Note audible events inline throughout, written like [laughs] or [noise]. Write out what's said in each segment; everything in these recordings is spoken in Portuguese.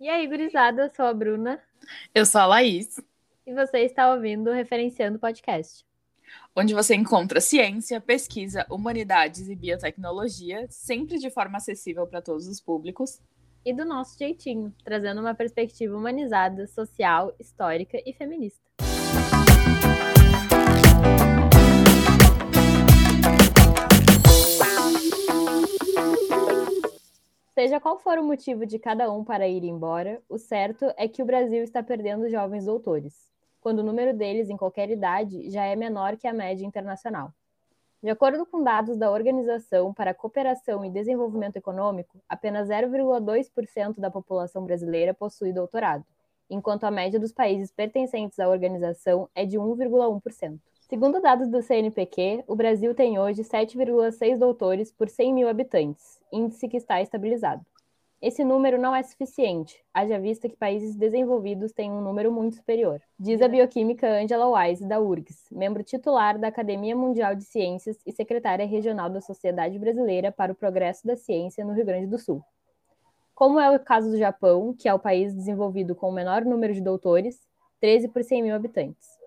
E aí, gurizada, eu sou a Bruna. Eu sou a Laís. E você está ouvindo o Referenciando Podcast. Onde você encontra ciência, pesquisa, humanidades e biotecnologia, sempre de forma acessível para todos os públicos. E do nosso jeitinho, trazendo uma perspectiva humanizada, social, histórica e feminista. Seja qual for o motivo de cada um para ir embora, o certo é que o Brasil está perdendo jovens doutores, quando o número deles em qualquer idade já é menor que a média internacional. De acordo com dados da Organização para a Cooperação e Desenvolvimento Econômico, apenas 0,2% da população brasileira possui doutorado, enquanto a média dos países pertencentes à organização é de 1,1%. Segundo dados do CNPq, o Brasil tem hoje 7,6 doutores por 100 mil habitantes, índice que está estabilizado. Esse número não é suficiente, haja vista que países desenvolvidos têm um número muito superior, diz a bioquímica Angela Wise, da URGS, membro titular da Academia Mundial de Ciências e secretária regional da Sociedade Brasileira para o Progresso da Ciência no Rio Grande do Sul. Como é o caso do Japão, que é o país desenvolvido com o menor número de doutores, 13 por 100 mil habitantes.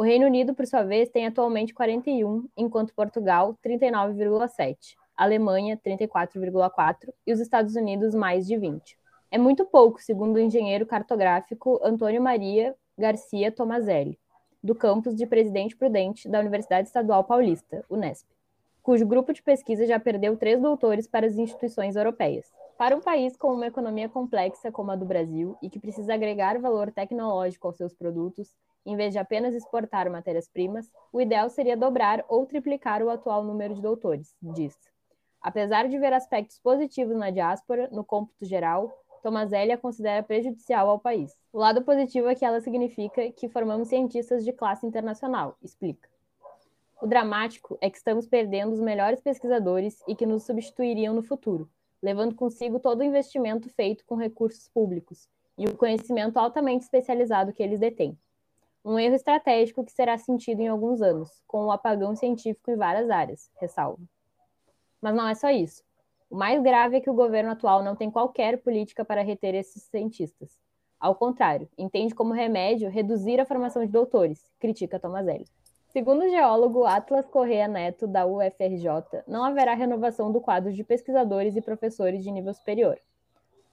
O Reino Unido, por sua vez, tem atualmente 41, enquanto Portugal 39,7, Alemanha 34,4 e os Estados Unidos mais de 20. É muito pouco, segundo o engenheiro cartográfico Antônio Maria Garcia Tomazelli, do campus de Presidente Prudente da Universidade Estadual Paulista, Unesp, cujo grupo de pesquisa já perdeu três doutores para as instituições europeias. Para um país com uma economia complexa como a do Brasil e que precisa agregar valor tecnológico aos seus produtos, em vez de apenas exportar matérias-primas, o ideal seria dobrar ou triplicar o atual número de doutores, diz. Apesar de ver aspectos positivos na diáspora, no cômputo geral, Tomazelli a considera prejudicial ao país. O lado positivo é que ela significa que formamos cientistas de classe internacional, explica. O dramático é que estamos perdendo os melhores pesquisadores e que nos substituiriam no futuro, levando consigo todo o investimento feito com recursos públicos e o conhecimento altamente especializado que eles detêm. Um erro estratégico que será sentido em alguns anos, com o apagão científico em várias áreas, ressalva. Mas não é só isso. O mais grave é que o governo atual não tem qualquer política para reter esses cientistas. Ao contrário, entende como remédio reduzir a formação de doutores, critica Tomazelli. Segundo o geólogo Atlas Correa Neto, da UFRJ, não haverá renovação do quadro de pesquisadores e professores de nível superior.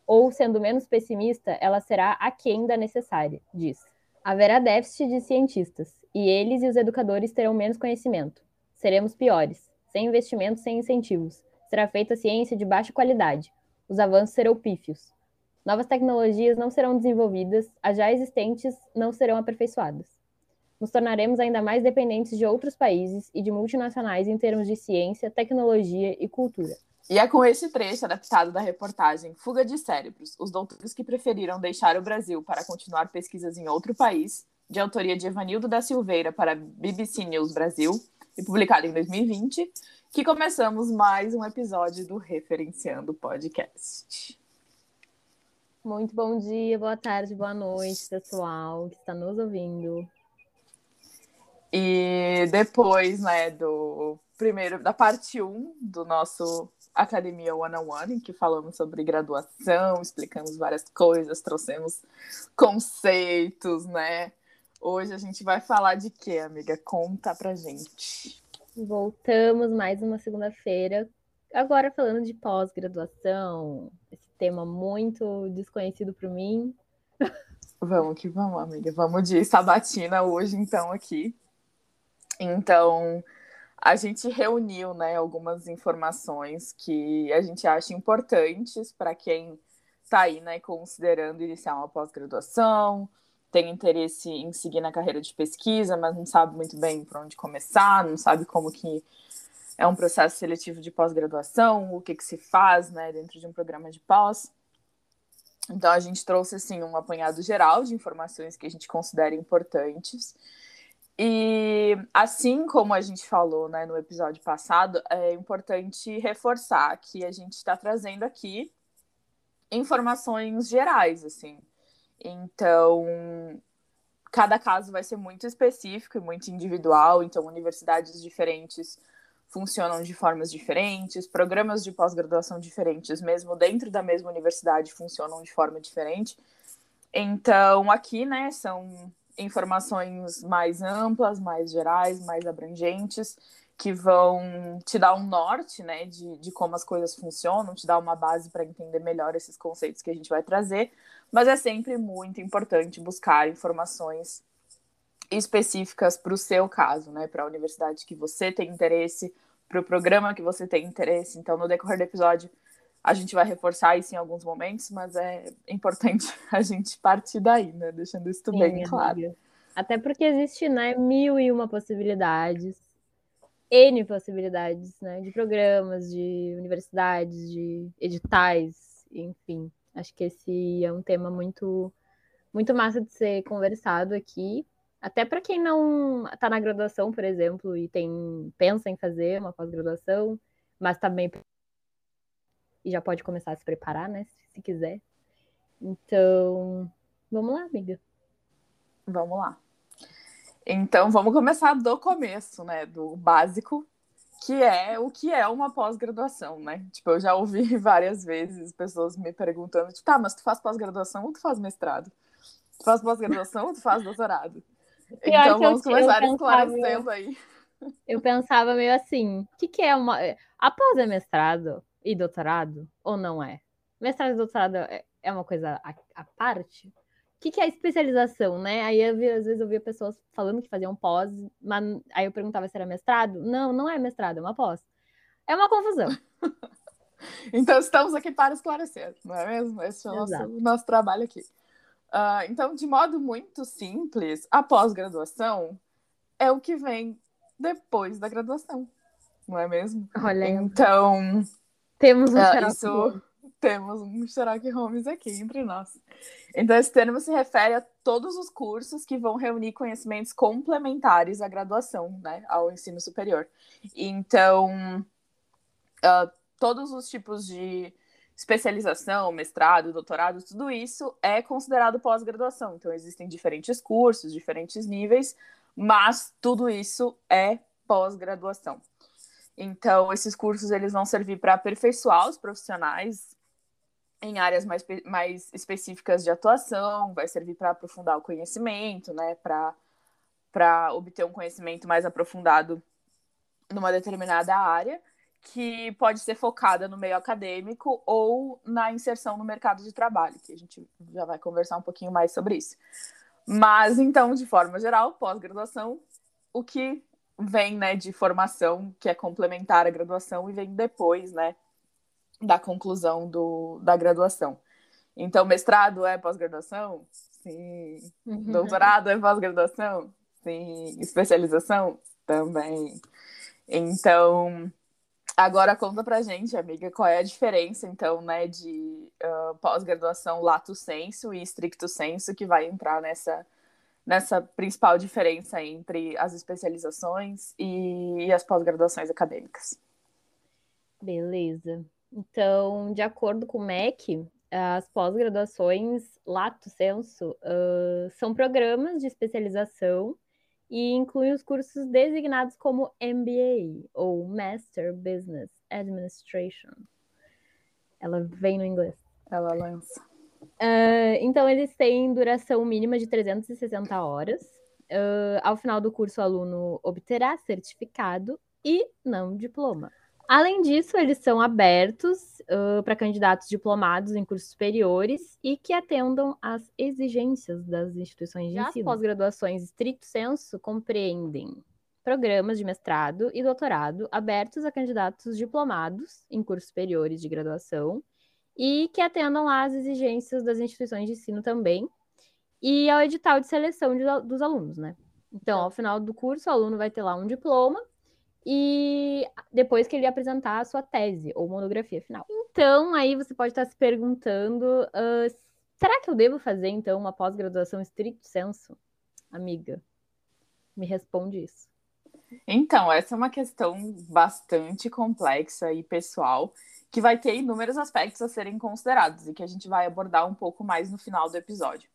Ou, sendo menos pessimista, ela será aquém da necessária, diz. Haverá déficit de cientistas, e eles e os educadores terão menos conhecimento. Seremos piores, sem investimentos, sem incentivos. Será feita ciência de baixa qualidade. Os avanços serão pífios. Novas tecnologias não serão desenvolvidas, as já existentes não serão aperfeiçoadas. Nos tornaremos ainda mais dependentes de outros países e de multinacionais em termos de ciência, tecnologia e cultura. E é com esse trecho adaptado da reportagem Fuga de Cérebros, os doutores que preferiram deixar o Brasil para continuar pesquisas em outro país, de autoria de Evanildo da Silveira para BBC News Brasil e publicado em 2020, que começamos mais um episódio do Referenciando Podcast. Muito bom dia, boa tarde, boa noite, pessoal que está nos ouvindo. E depois, né, do primeiro, da parte 1 do nosso Academia One on One, em que falamos sobre graduação, explicamos várias coisas, trouxemos conceitos, né? Hoje a gente vai falar de quê, amiga? Conta pra gente. Voltamos mais uma segunda-feira, agora falando de pós-graduação, esse tema muito desconhecido para mim. Vamos que vamos, amiga. Vamos de sabatina hoje, então, aqui. Então, a gente reuniu né, algumas informações que a gente acha importantes para quem está aí né, considerando iniciar uma pós-graduação, tem interesse em seguir na carreira de pesquisa, mas não sabe muito bem por onde começar, não sabe como que é um processo seletivo de pós-graduação, o que, que se faz né, dentro de um programa de pós. Então a gente trouxe assim um apanhado geral de informações que a gente considera importantes e assim como a gente falou né, no episódio passado, é importante reforçar que a gente está trazendo aqui informações gerais, assim. Então, cada caso vai ser muito específico e muito individual, então universidades diferentes funcionam de formas diferentes, programas de pós-graduação diferentes, mesmo dentro da mesma universidade, funcionam de forma diferente. Então, aqui, né, são informações mais amplas, mais gerais, mais abrangentes, que vão te dar um norte, né, de, de como as coisas funcionam, te dar uma base para entender melhor esses conceitos que a gente vai trazer, mas é sempre muito importante buscar informações específicas para o seu caso, né, para a universidade que você tem interesse, para o programa que você tem interesse. Então, no decorrer do episódio, a gente vai reforçar isso em alguns momentos, mas é importante [laughs] a gente partir daí, né, deixando isso Sim, bem claro. Até porque existe, né, mil e uma possibilidades N possibilidades, né? De programas, de universidades, de editais, enfim. Acho que esse é um tema muito, muito massa de ser conversado aqui. Até para quem não está na graduação, por exemplo, e tem pensa em fazer uma pós-graduação, mas também e já pode começar a se preparar, né? Se quiser. Então, vamos lá, amiga. Vamos lá. Então, vamos começar do começo, né? Do básico, que é o que é uma pós-graduação, né? Tipo, eu já ouvi [laughs] várias vezes pessoas me perguntando, tipo, tá, mas tu faz pós-graduação ou tu faz mestrado? Tu faz pós-graduação ou tu faz doutorado? [laughs] então, vamos eu, começar eu esclarecendo aí. Eu pensava meio assim, o que, que é uma... Após é mestrado e doutorado, ou não é? Mestrado e doutorado é, é uma coisa à parte? o que, que, é especialização, né? Aí eu às vezes eu via pessoas falando que faziam pós, mas aí eu perguntava se era mestrado. Não, não é mestrado, é uma pós. É uma confusão. [laughs] então estamos aqui para esclarecer, não é mesmo? Esse é o nosso, nosso trabalho aqui. Uh, então, de modo muito simples, a pós-graduação é o que vem depois da graduação, não é mesmo? Olha, então temos um uh, isso temos um Sherlock Holmes aqui entre nós. Então, esse termo se refere a todos os cursos que vão reunir conhecimentos complementares à graduação, né, ao ensino superior. Então, uh, todos os tipos de especialização, mestrado, doutorado, tudo isso é considerado pós-graduação. Então, existem diferentes cursos, diferentes níveis, mas tudo isso é pós-graduação. Então, esses cursos eles vão servir para aperfeiçoar os profissionais em áreas mais, mais específicas de atuação, vai servir para aprofundar o conhecimento, né, para obter um conhecimento mais aprofundado numa determinada área, que pode ser focada no meio acadêmico ou na inserção no mercado de trabalho, que a gente já vai conversar um pouquinho mais sobre isso. Mas, então, de forma geral, pós-graduação, o que vem né, de formação, que é complementar à graduação, e vem depois, né, da conclusão do, da graduação. Então, mestrado é pós-graduação? Sim. Uhum. Doutorado é pós-graduação? Sim. Especialização? Também. Então, agora conta pra gente, amiga, qual é a diferença, então, né, de uh, pós-graduação lato senso e stricto senso que vai entrar nessa, nessa principal diferença entre as especializações e, as pós-graduações acadêmicas. Beleza. Então, de acordo com o MEC, as pós-graduações lato senso uh, são programas de especialização e incluem os cursos designados como MBA ou Master Business Administration. Ela vem no inglês. Ela lança. Uh, então, eles têm duração mínima de 360 horas. Uh, ao final do curso, o aluno obterá certificado e não diploma. Além disso, eles são abertos uh, para candidatos diplomados em cursos superiores e que atendam às exigências das instituições de Já ensino. As pós-graduações estricto senso compreendem programas de mestrado e doutorado abertos a candidatos diplomados em cursos superiores de graduação e que atendam às exigências das instituições de ensino também e ao edital de seleção de, dos alunos, né? Então, ao final do curso, o aluno vai ter lá um diploma e depois que ele apresentar a sua tese ou monografia final. Então, aí você pode estar se perguntando: uh, será que eu devo fazer então uma pós-graduação estricto senso? Amiga, me responde isso. Então, essa é uma questão bastante complexa e pessoal, que vai ter inúmeros aspectos a serem considerados e que a gente vai abordar um pouco mais no final do episódio.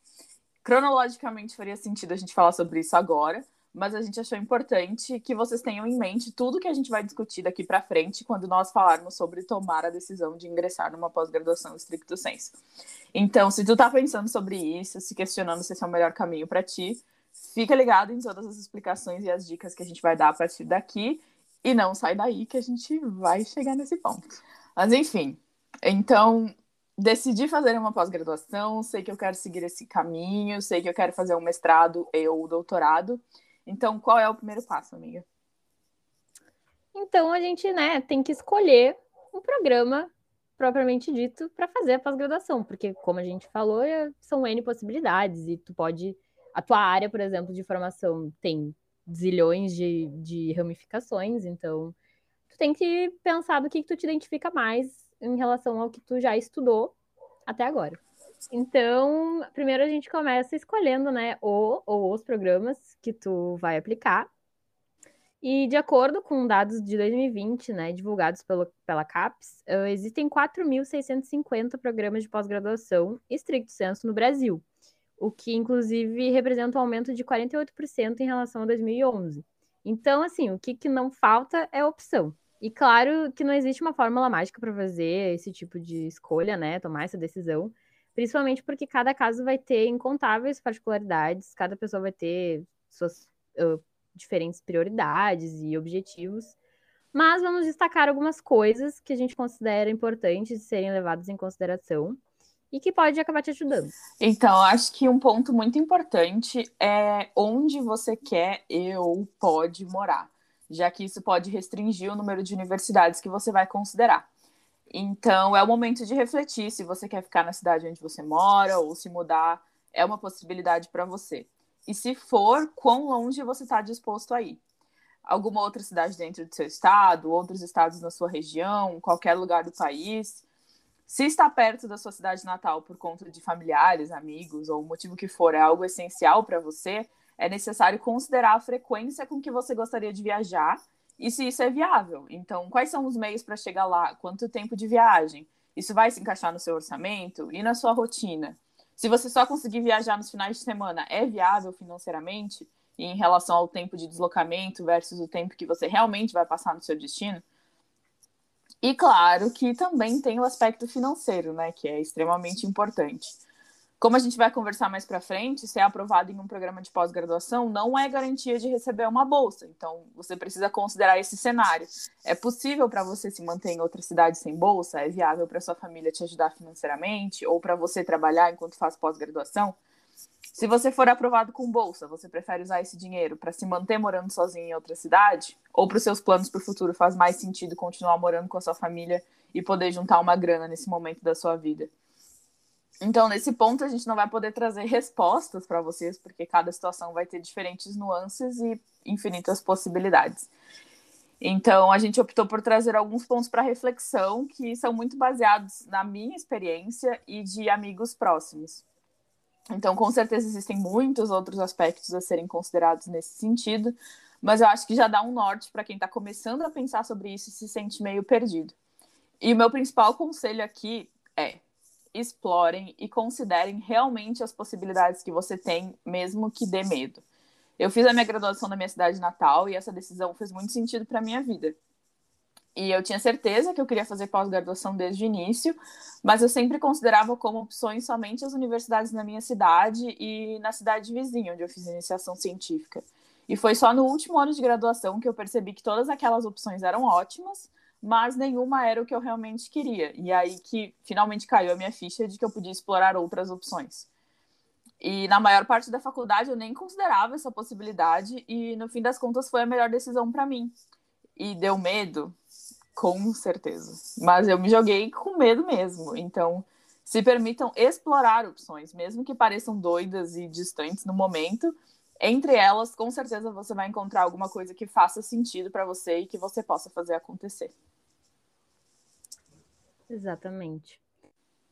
Cronologicamente faria sentido a gente falar sobre isso agora, mas a gente achou importante que vocês tenham em mente tudo que a gente vai discutir daqui para frente quando nós falarmos sobre tomar a decisão de ingressar numa pós-graduação estricto senso. Então, se tu tá pensando sobre isso, se questionando se esse é o melhor caminho para ti, fica ligado em todas as explicações e as dicas que a gente vai dar a partir daqui e não sai daí que a gente vai chegar nesse ponto. Mas enfim, então decidi fazer uma pós-graduação, sei que eu quero seguir esse caminho, sei que eu quero fazer um mestrado ou doutorado. Então, qual é o primeiro passo, amiga? Então, a gente, né, tem que escolher um programa propriamente dito para fazer a pós-graduação, porque como a gente falou, é, são N possibilidades e tu pode a tua área, por exemplo, de formação tem zilhões de, de ramificações, então tu tem que pensar do que, que tu te identifica mais em relação ao que tu já estudou até agora. Então, primeiro a gente começa escolhendo, né, o ou os programas que tu vai aplicar. E de acordo com dados de 2020, né, divulgados pelo, pela CAPES, existem 4.650 programas de pós-graduação estricto senso no Brasil, o que inclusive representa um aumento de 48% em relação a 2011. Então, assim, o que, que não falta é opção. E claro que não existe uma fórmula mágica para fazer esse tipo de escolha, né, tomar essa decisão principalmente porque cada caso vai ter incontáveis particularidades, cada pessoa vai ter suas uh, diferentes prioridades e objetivos. Mas vamos destacar algumas coisas que a gente considera importantes de serem levadas em consideração e que pode acabar te ajudando. Então, acho que um ponto muito importante é onde você quer ou pode morar, já que isso pode restringir o número de universidades que você vai considerar. Então, é o momento de refletir se você quer ficar na cidade onde você mora ou se mudar, é uma possibilidade para você. E se for, quão longe você está disposto a ir? Alguma outra cidade dentro do seu estado, outros estados na sua região, qualquer lugar do país? Se está perto da sua cidade natal por conta de familiares, amigos ou motivo que for, é algo essencial para você, é necessário considerar a frequência com que você gostaria de viajar e se isso é viável. Então, quais são os meios para chegar lá? Quanto tempo de viagem? Isso vai se encaixar no seu orçamento e na sua rotina? Se você só conseguir viajar nos finais de semana, é viável financeiramente em relação ao tempo de deslocamento versus o tempo que você realmente vai passar no seu destino? E claro que também tem o aspecto financeiro, né, que é extremamente importante. Como a gente vai conversar mais para frente, ser aprovado em um programa de pós-graduação não é garantia de receber uma bolsa. Então, você precisa considerar esse cenário. É possível para você se manter em outra cidade sem bolsa? É viável para sua família te ajudar financeiramente ou para você trabalhar enquanto faz pós-graduação? Se você for aprovado com bolsa, você prefere usar esse dinheiro para se manter morando sozinho em outra cidade? Ou para os seus planos para o futuro faz mais sentido continuar morando com a sua família e poder juntar uma grana nesse momento da sua vida? Então, nesse ponto, a gente não vai poder trazer respostas para vocês, porque cada situação vai ter diferentes nuances e infinitas possibilidades. Então, a gente optou por trazer alguns pontos para reflexão que são muito baseados na minha experiência e de amigos próximos. Então, com certeza, existem muitos outros aspectos a serem considerados nesse sentido, mas eu acho que já dá um norte para quem está começando a pensar sobre isso e se sente meio perdido. E o meu principal conselho aqui é: explorem e considerem realmente as possibilidades que você tem, mesmo que dê medo. Eu fiz a minha graduação na minha cidade natal e essa decisão fez muito sentido para minha vida. E eu tinha certeza que eu queria fazer pós-graduação desde o início, mas eu sempre considerava como opções somente as universidades na minha cidade e na cidade vizinha, onde eu fiz iniciação científica. E foi só no último ano de graduação que eu percebi que todas aquelas opções eram ótimas, mas nenhuma era o que eu realmente queria. E aí que finalmente caiu a minha ficha de que eu podia explorar outras opções. E na maior parte da faculdade eu nem considerava essa possibilidade e no fim das contas foi a melhor decisão para mim. E deu medo, com certeza. Mas eu me joguei com medo mesmo. Então, se permitam explorar opções, mesmo que pareçam doidas e distantes no momento. Entre elas, com certeza você vai encontrar alguma coisa que faça sentido para você e que você possa fazer acontecer. Exatamente.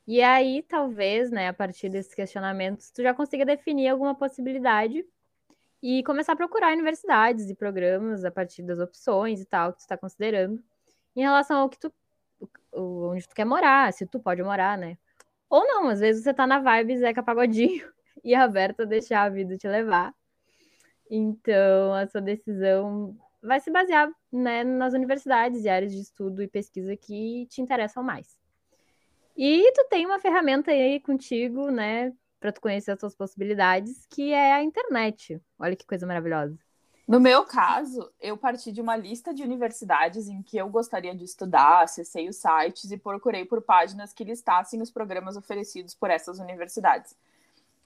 E aí, talvez, né, a partir desses questionamentos, tu já consiga definir alguma possibilidade e começar a procurar universidades e programas a partir das opções e tal que tu está considerando em relação ao que tu onde tu quer morar, se tu pode morar, né? Ou não, às vezes você tá na vibe Zeca Pagodinho [laughs] e aberta a deixar a vida te levar. Então, a sua decisão vai se basear né, nas universidades e áreas de estudo e pesquisa que te interessam mais. E tu tem uma ferramenta aí contigo, né, para tu conhecer as suas possibilidades, que é a internet. Olha que coisa maravilhosa. No meu caso, eu parti de uma lista de universidades em que eu gostaria de estudar, acessei os sites e procurei por páginas que listassem os programas oferecidos por essas universidades.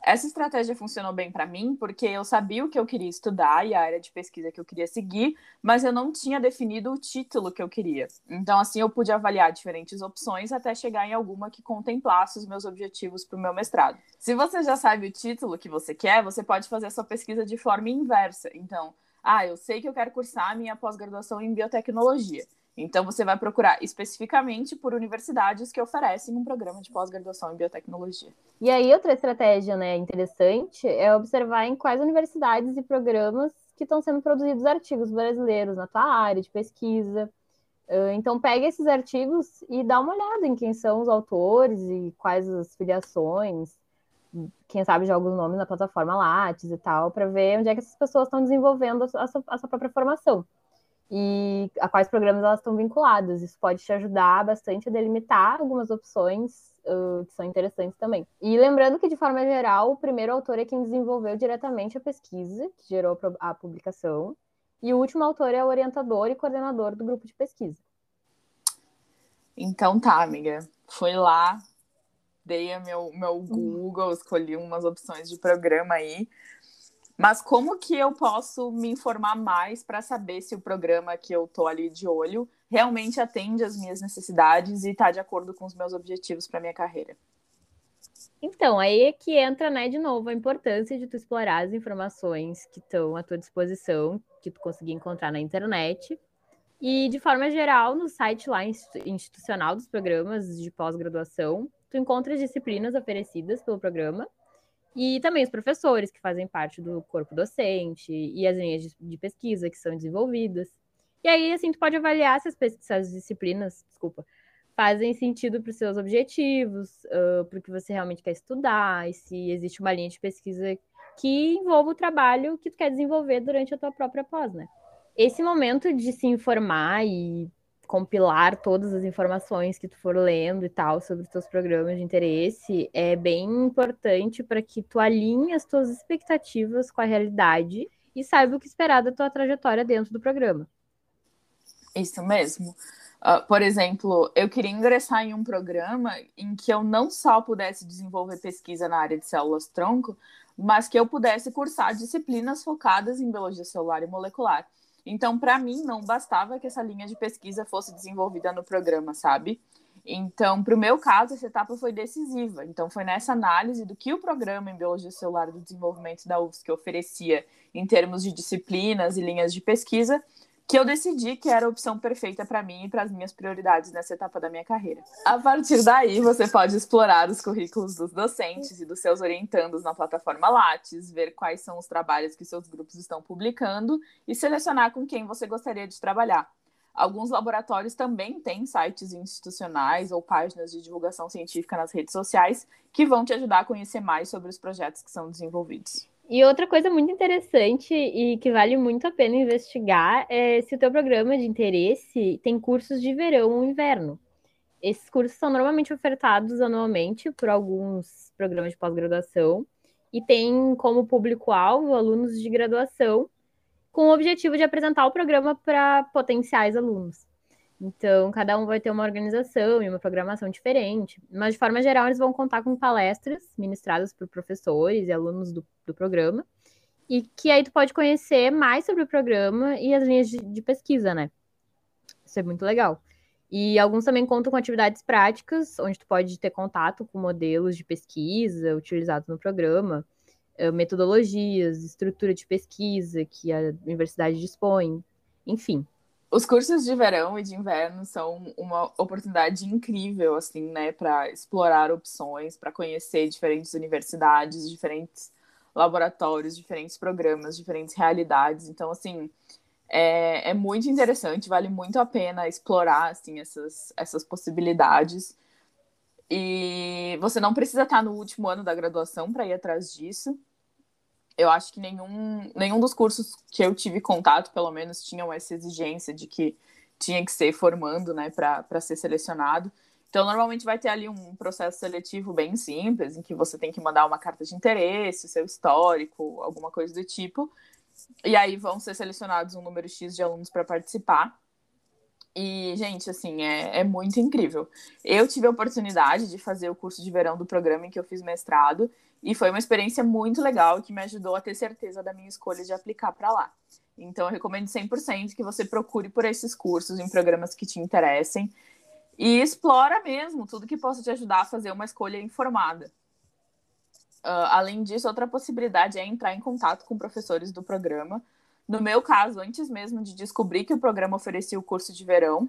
Essa estratégia funcionou bem para mim porque eu sabia o que eu queria estudar e a área de pesquisa que eu queria seguir, mas eu não tinha definido o título que eu queria. Então, assim, eu pude avaliar diferentes opções até chegar em alguma que contemplasse os meus objetivos para o meu mestrado. Se você já sabe o título que você quer, você pode fazer a sua pesquisa de forma inversa. Então, ah, eu sei que eu quero cursar minha pós-graduação em biotecnologia. Então, você vai procurar especificamente por universidades que oferecem um programa de pós-graduação em biotecnologia. E aí, outra estratégia né, interessante é observar em quais universidades e programas que estão sendo produzidos artigos brasileiros na tua área de pesquisa. Então, pegue esses artigos e dá uma olhada em quem são os autores e quais as filiações. Quem sabe joga os nomes na plataforma Lattes e tal, para ver onde é que essas pessoas estão desenvolvendo a sua, a sua própria formação e a quais programas elas estão vinculadas. Isso pode te ajudar bastante a delimitar algumas opções uh, que são interessantes também. E lembrando que, de forma geral, o primeiro autor é quem desenvolveu diretamente a pesquisa, que gerou a publicação, e o último autor é o orientador e coordenador do grupo de pesquisa. Então tá, amiga. Foi lá, dei meu, meu Google, escolhi umas opções de programa aí. Mas como que eu posso me informar mais para saber se o programa que eu tô ali de olho realmente atende às minhas necessidades e está de acordo com os meus objetivos para minha carreira? Então, aí é que entra, né, de novo, a importância de tu explorar as informações que estão à tua disposição, que tu conseguir encontrar na internet. E, de forma geral, no site lá institucional dos programas de pós-graduação, tu encontra as disciplinas oferecidas pelo programa e também os professores que fazem parte do corpo docente e as linhas de, de pesquisa que são desenvolvidas. E aí, assim, tu pode avaliar se as, as disciplinas, desculpa, fazem sentido para os seus objetivos, uh, para o que você realmente quer estudar, e se existe uma linha de pesquisa que envolva o trabalho que tu quer desenvolver durante a tua própria pós, né? Esse momento de se informar e compilar todas as informações que tu for lendo e tal sobre os teus programas de interesse é bem importante para que tu alinhe as tuas expectativas com a realidade e saiba o que esperar da tua trajetória dentro do programa. Isso mesmo. Uh, por exemplo, eu queria ingressar em um programa em que eu não só pudesse desenvolver pesquisa na área de células tronco, mas que eu pudesse cursar disciplinas focadas em biologia celular e molecular. Então, para mim, não bastava que essa linha de pesquisa fosse desenvolvida no programa, sabe? Então, para o meu caso, essa etapa foi decisiva. Então, foi nessa análise do que o programa em Biologia Celular do Desenvolvimento da UFSC oferecia em termos de disciplinas e linhas de pesquisa que eu decidi que era a opção perfeita para mim e para as minhas prioridades nessa etapa da minha carreira. A partir daí, você pode explorar os currículos dos docentes e dos seus orientandos na plataforma Lattes, ver quais são os trabalhos que seus grupos estão publicando e selecionar com quem você gostaria de trabalhar. Alguns laboratórios também têm sites institucionais ou páginas de divulgação científica nas redes sociais que vão te ajudar a conhecer mais sobre os projetos que são desenvolvidos. E outra coisa muito interessante e que vale muito a pena investigar é se o teu programa de interesse tem cursos de verão ou inverno. Esses cursos são normalmente ofertados anualmente por alguns programas de pós-graduação e tem como público-alvo alunos de graduação com o objetivo de apresentar o programa para potenciais alunos. Então, cada um vai ter uma organização e uma programação diferente, mas de forma geral, eles vão contar com palestras ministradas por professores e alunos do, do programa, e que aí tu pode conhecer mais sobre o programa e as linhas de, de pesquisa, né? Isso é muito legal. E alguns também contam com atividades práticas, onde tu pode ter contato com modelos de pesquisa utilizados no programa, eh, metodologias, estrutura de pesquisa que a universidade dispõe, enfim. Os cursos de verão e de inverno são uma oportunidade incrível, assim, né, para explorar opções, para conhecer diferentes universidades, diferentes laboratórios, diferentes programas, diferentes realidades. Então, assim, é, é muito interessante, vale muito a pena explorar, assim, essas, essas possibilidades. E você não precisa estar no último ano da graduação para ir atrás disso. Eu acho que nenhum, nenhum dos cursos que eu tive contato, pelo menos, tinham essa exigência de que tinha que ser formando, né, para ser selecionado. Então, normalmente vai ter ali um processo seletivo bem simples, em que você tem que mandar uma carta de interesse, seu histórico, alguma coisa do tipo. E aí vão ser selecionados um número X de alunos para participar. E, gente, assim, é, é muito incrível. Eu tive a oportunidade de fazer o curso de verão do programa em que eu fiz mestrado, e foi uma experiência muito legal que me ajudou a ter certeza da minha escolha de aplicar para lá. Então, eu recomendo 100% que você procure por esses cursos em programas que te interessem e explora mesmo tudo que possa te ajudar a fazer uma escolha informada. Uh, além disso, outra possibilidade é entrar em contato com professores do programa. No meu caso, antes mesmo de descobrir que o programa oferecia o curso de verão,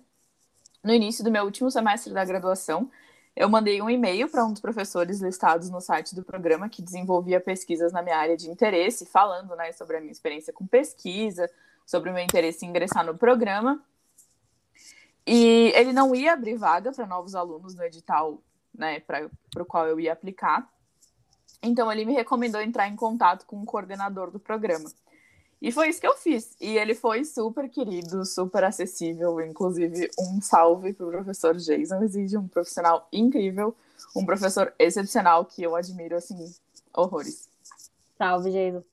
no início do meu último semestre da graduação, eu mandei um e-mail para um dos professores listados no site do programa que desenvolvia pesquisas na minha área de interesse, falando né, sobre a minha experiência com pesquisa, sobre o meu interesse em ingressar no programa. E ele não ia abrir vaga para novos alunos no edital né, para o qual eu ia aplicar. Então, ele me recomendou entrar em contato com o coordenador do programa. E foi isso que eu fiz. E ele foi super querido, super acessível. Inclusive, um salve para o professor Jason Exige, um profissional incrível, um professor excepcional que eu admiro, assim, horrores. Salve, Jason.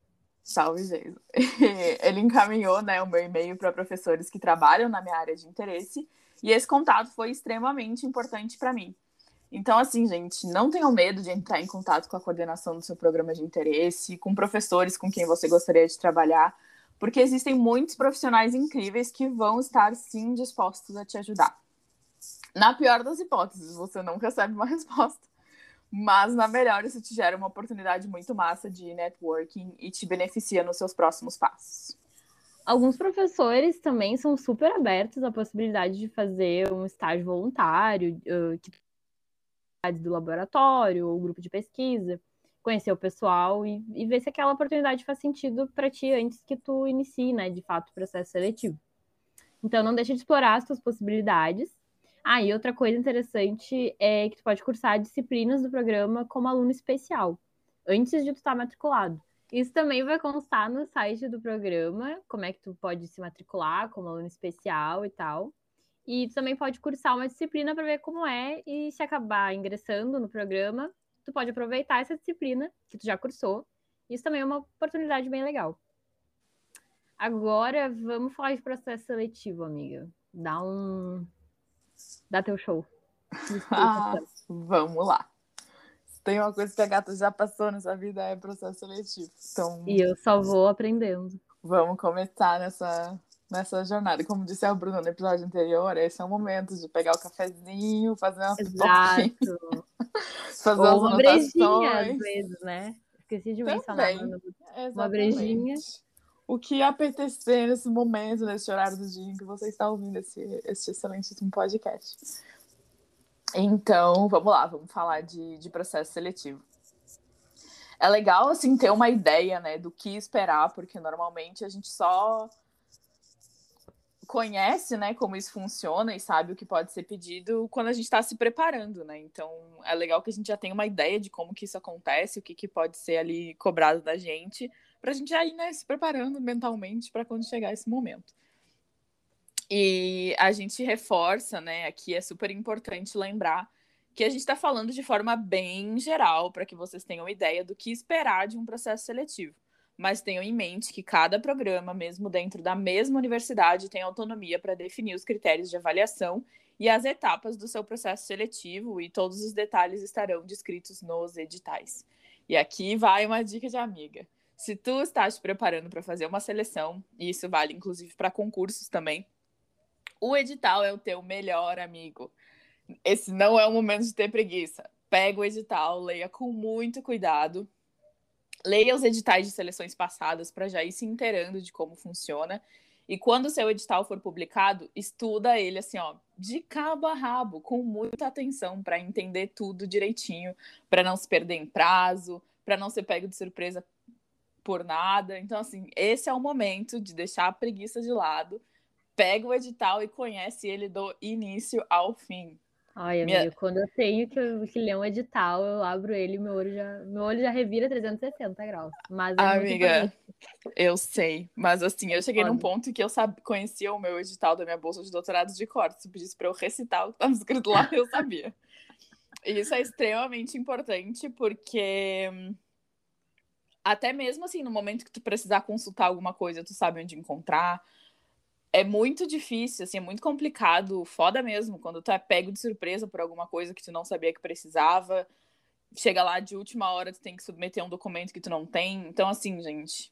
Salve, Jason. [laughs] ele encaminhou né, o meu e-mail para professores que trabalham na minha área de interesse. E esse contato foi extremamente importante para mim. Então, assim, gente, não tenham medo de entrar em contato com a coordenação do seu programa de interesse, com professores com quem você gostaria de trabalhar, porque existem muitos profissionais incríveis que vão estar, sim, dispostos a te ajudar. Na pior das hipóteses, você não recebe uma [laughs] resposta, mas na melhor, isso te gera uma oportunidade muito massa de networking e te beneficia nos seus próximos passos. Alguns professores também são super abertos à possibilidade de fazer um estágio voluntário, que do laboratório ou grupo de pesquisa, conhecer o pessoal e, e ver se aquela oportunidade faz sentido para ti antes que tu inicie, né, de fato, o processo seletivo. Então, não deixe de explorar as tuas possibilidades. Ah, e outra coisa interessante é que tu pode cursar disciplinas do programa como aluno especial, antes de tu estar matriculado. Isso também vai constar no site do programa, como é que tu pode se matricular como aluno especial e tal. E tu também pode cursar uma disciplina para ver como é e se acabar ingressando no programa, tu pode aproveitar essa disciplina que tu já cursou. Isso também é uma oportunidade bem legal. Agora vamos falar de processo seletivo, amiga. Dá um dá teu show. Ah, vamos lá. Tem uma coisa que a gata já passou nessa vida é processo seletivo. Então, e eu só vou aprendendo. Vamos começar nessa nessa jornada. Como disse a Bruna no episódio anterior, esse é o momento de pegar o cafezinho, fazer uma Exato. [laughs] fazer Ou uma brejinha, às vezes, né? Esqueci de mencionar. Uma brejinha. O que apetecer nesse momento, nesse horário do dia em que você está ouvindo esse, esse excelentíssimo podcast. Então, vamos lá, vamos falar de, de processo seletivo. É legal, assim, ter uma ideia, né, do que esperar, porque normalmente a gente só conhece, né, como isso funciona e sabe o que pode ser pedido quando a gente está se preparando, né? Então é legal que a gente já tenha uma ideia de como que isso acontece, o que, que pode ser ali cobrado da gente, para a gente já ir né, se preparando mentalmente para quando chegar esse momento. E a gente reforça, né? Aqui é super importante lembrar que a gente está falando de forma bem geral para que vocês tenham ideia do que esperar de um processo seletivo mas tenham em mente que cada programa, mesmo dentro da mesma universidade, tem autonomia para definir os critérios de avaliação e as etapas do seu processo seletivo, e todos os detalhes estarão descritos nos editais. E aqui vai uma dica de amiga. Se tu está te preparando para fazer uma seleção, e isso vale inclusive para concursos também, o edital é o teu melhor amigo. Esse não é o momento de ter preguiça. Pega o edital, leia com muito cuidado, Leia os editais de seleções passadas para já ir se inteirando de como funciona. E quando o seu edital for publicado, estuda ele assim, ó, de cabo a rabo, com muita atenção para entender tudo direitinho, para não se perder em prazo, para não ser pego de surpresa por nada. Então, assim, esse é o momento de deixar a preguiça de lado, pega o edital e conhece ele do início ao fim. Ai, amiga, Minha... quando eu tenho que, que ler um edital, eu abro ele e meu olho já, meu olho já revira 360 graus. Mas é amiga, eu sei. Mas assim, eu cheguei num ponto que eu sabe, conhecia o meu edital da minha bolsa de doutorado de corte. Se pedisse para eu recitar o que estava escrito lá, eu sabia. e isso é extremamente importante, porque até mesmo assim, no momento que tu precisar consultar alguma coisa, tu sabe onde encontrar é muito difícil, assim, é muito complicado, foda mesmo, quando tu é pego de surpresa por alguma coisa que tu não sabia que precisava. Chega lá de última hora, tu tem que submeter um documento que tu não tem. Então, assim, gente,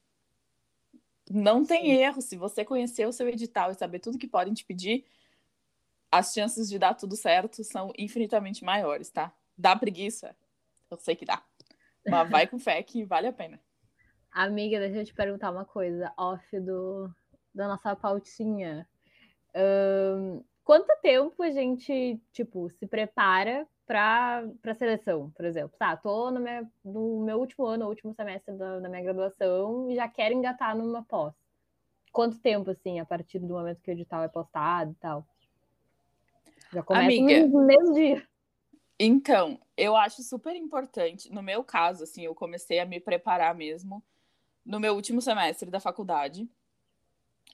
não tem Sim. erro. Se você conhecer o seu edital e saber tudo que podem te pedir, as chances de dar tudo certo são infinitamente maiores, tá? Dá preguiça? Eu sei que dá. Mas vai [laughs] com fé que vale a pena. Amiga, deixa eu te perguntar uma coisa, off do, da nossa pautinha. Um, quanto tempo a gente, tipo, se prepara para a seleção, por exemplo? Tá, tô no, minha, no meu último ano, último semestre da, da, minha graduação e já quero engatar numa pós. Quanto tempo, assim, a partir do momento que o edital é postado e tal? Já começa Amiga, no mesmo dia. Então, eu acho super importante. No meu caso, assim, eu comecei a me preparar mesmo no meu último semestre da faculdade.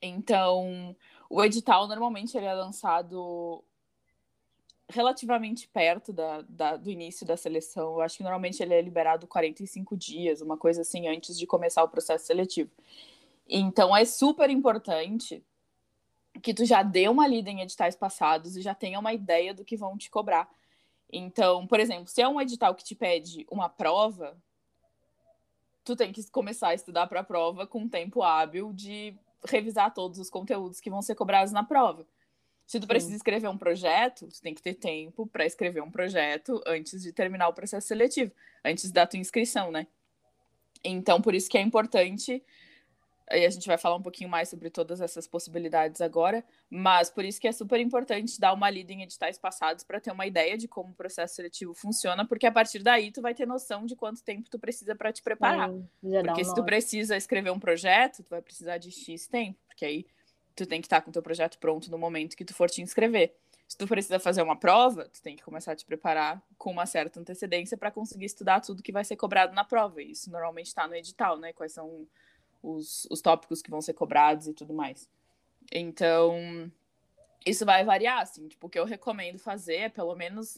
Então, o edital normalmente ele é lançado relativamente perto da, da, do início da seleção. Eu acho que normalmente ele é liberado 45 dias, uma coisa assim, antes de começar o processo seletivo. Então, é super importante que tu já dê uma lida em editais passados e já tenha uma ideia do que vão te cobrar. Então, por exemplo, se é um edital que te pede uma prova, tu tem que começar a estudar para a prova com tempo hábil de revisar todos os conteúdos que vão ser cobrados na prova. Se tu Sim. precisa escrever um projeto, tu tem que ter tempo para escrever um projeto antes de terminar o processo seletivo, antes da tua inscrição, né? Então, por isso que é importante Aí a gente vai falar um pouquinho mais sobre todas essas possibilidades agora, mas por isso que é super importante dar uma lida em editais passados para ter uma ideia de como o processo seletivo funciona, porque a partir daí tu vai ter noção de quanto tempo tu precisa para te preparar. Porque um se tu precisa escrever um projeto, tu vai precisar de X tempo, porque aí tu tem que estar tá com o teu projeto pronto no momento que tu for te inscrever. Se tu precisa fazer uma prova, tu tem que começar a te preparar com uma certa antecedência para conseguir estudar tudo que vai ser cobrado na prova. E isso normalmente está no edital, né? Quais são os, os tópicos que vão ser cobrados e tudo mais. Então, isso vai variar, assim, tipo, o que eu recomendo fazer é pelo menos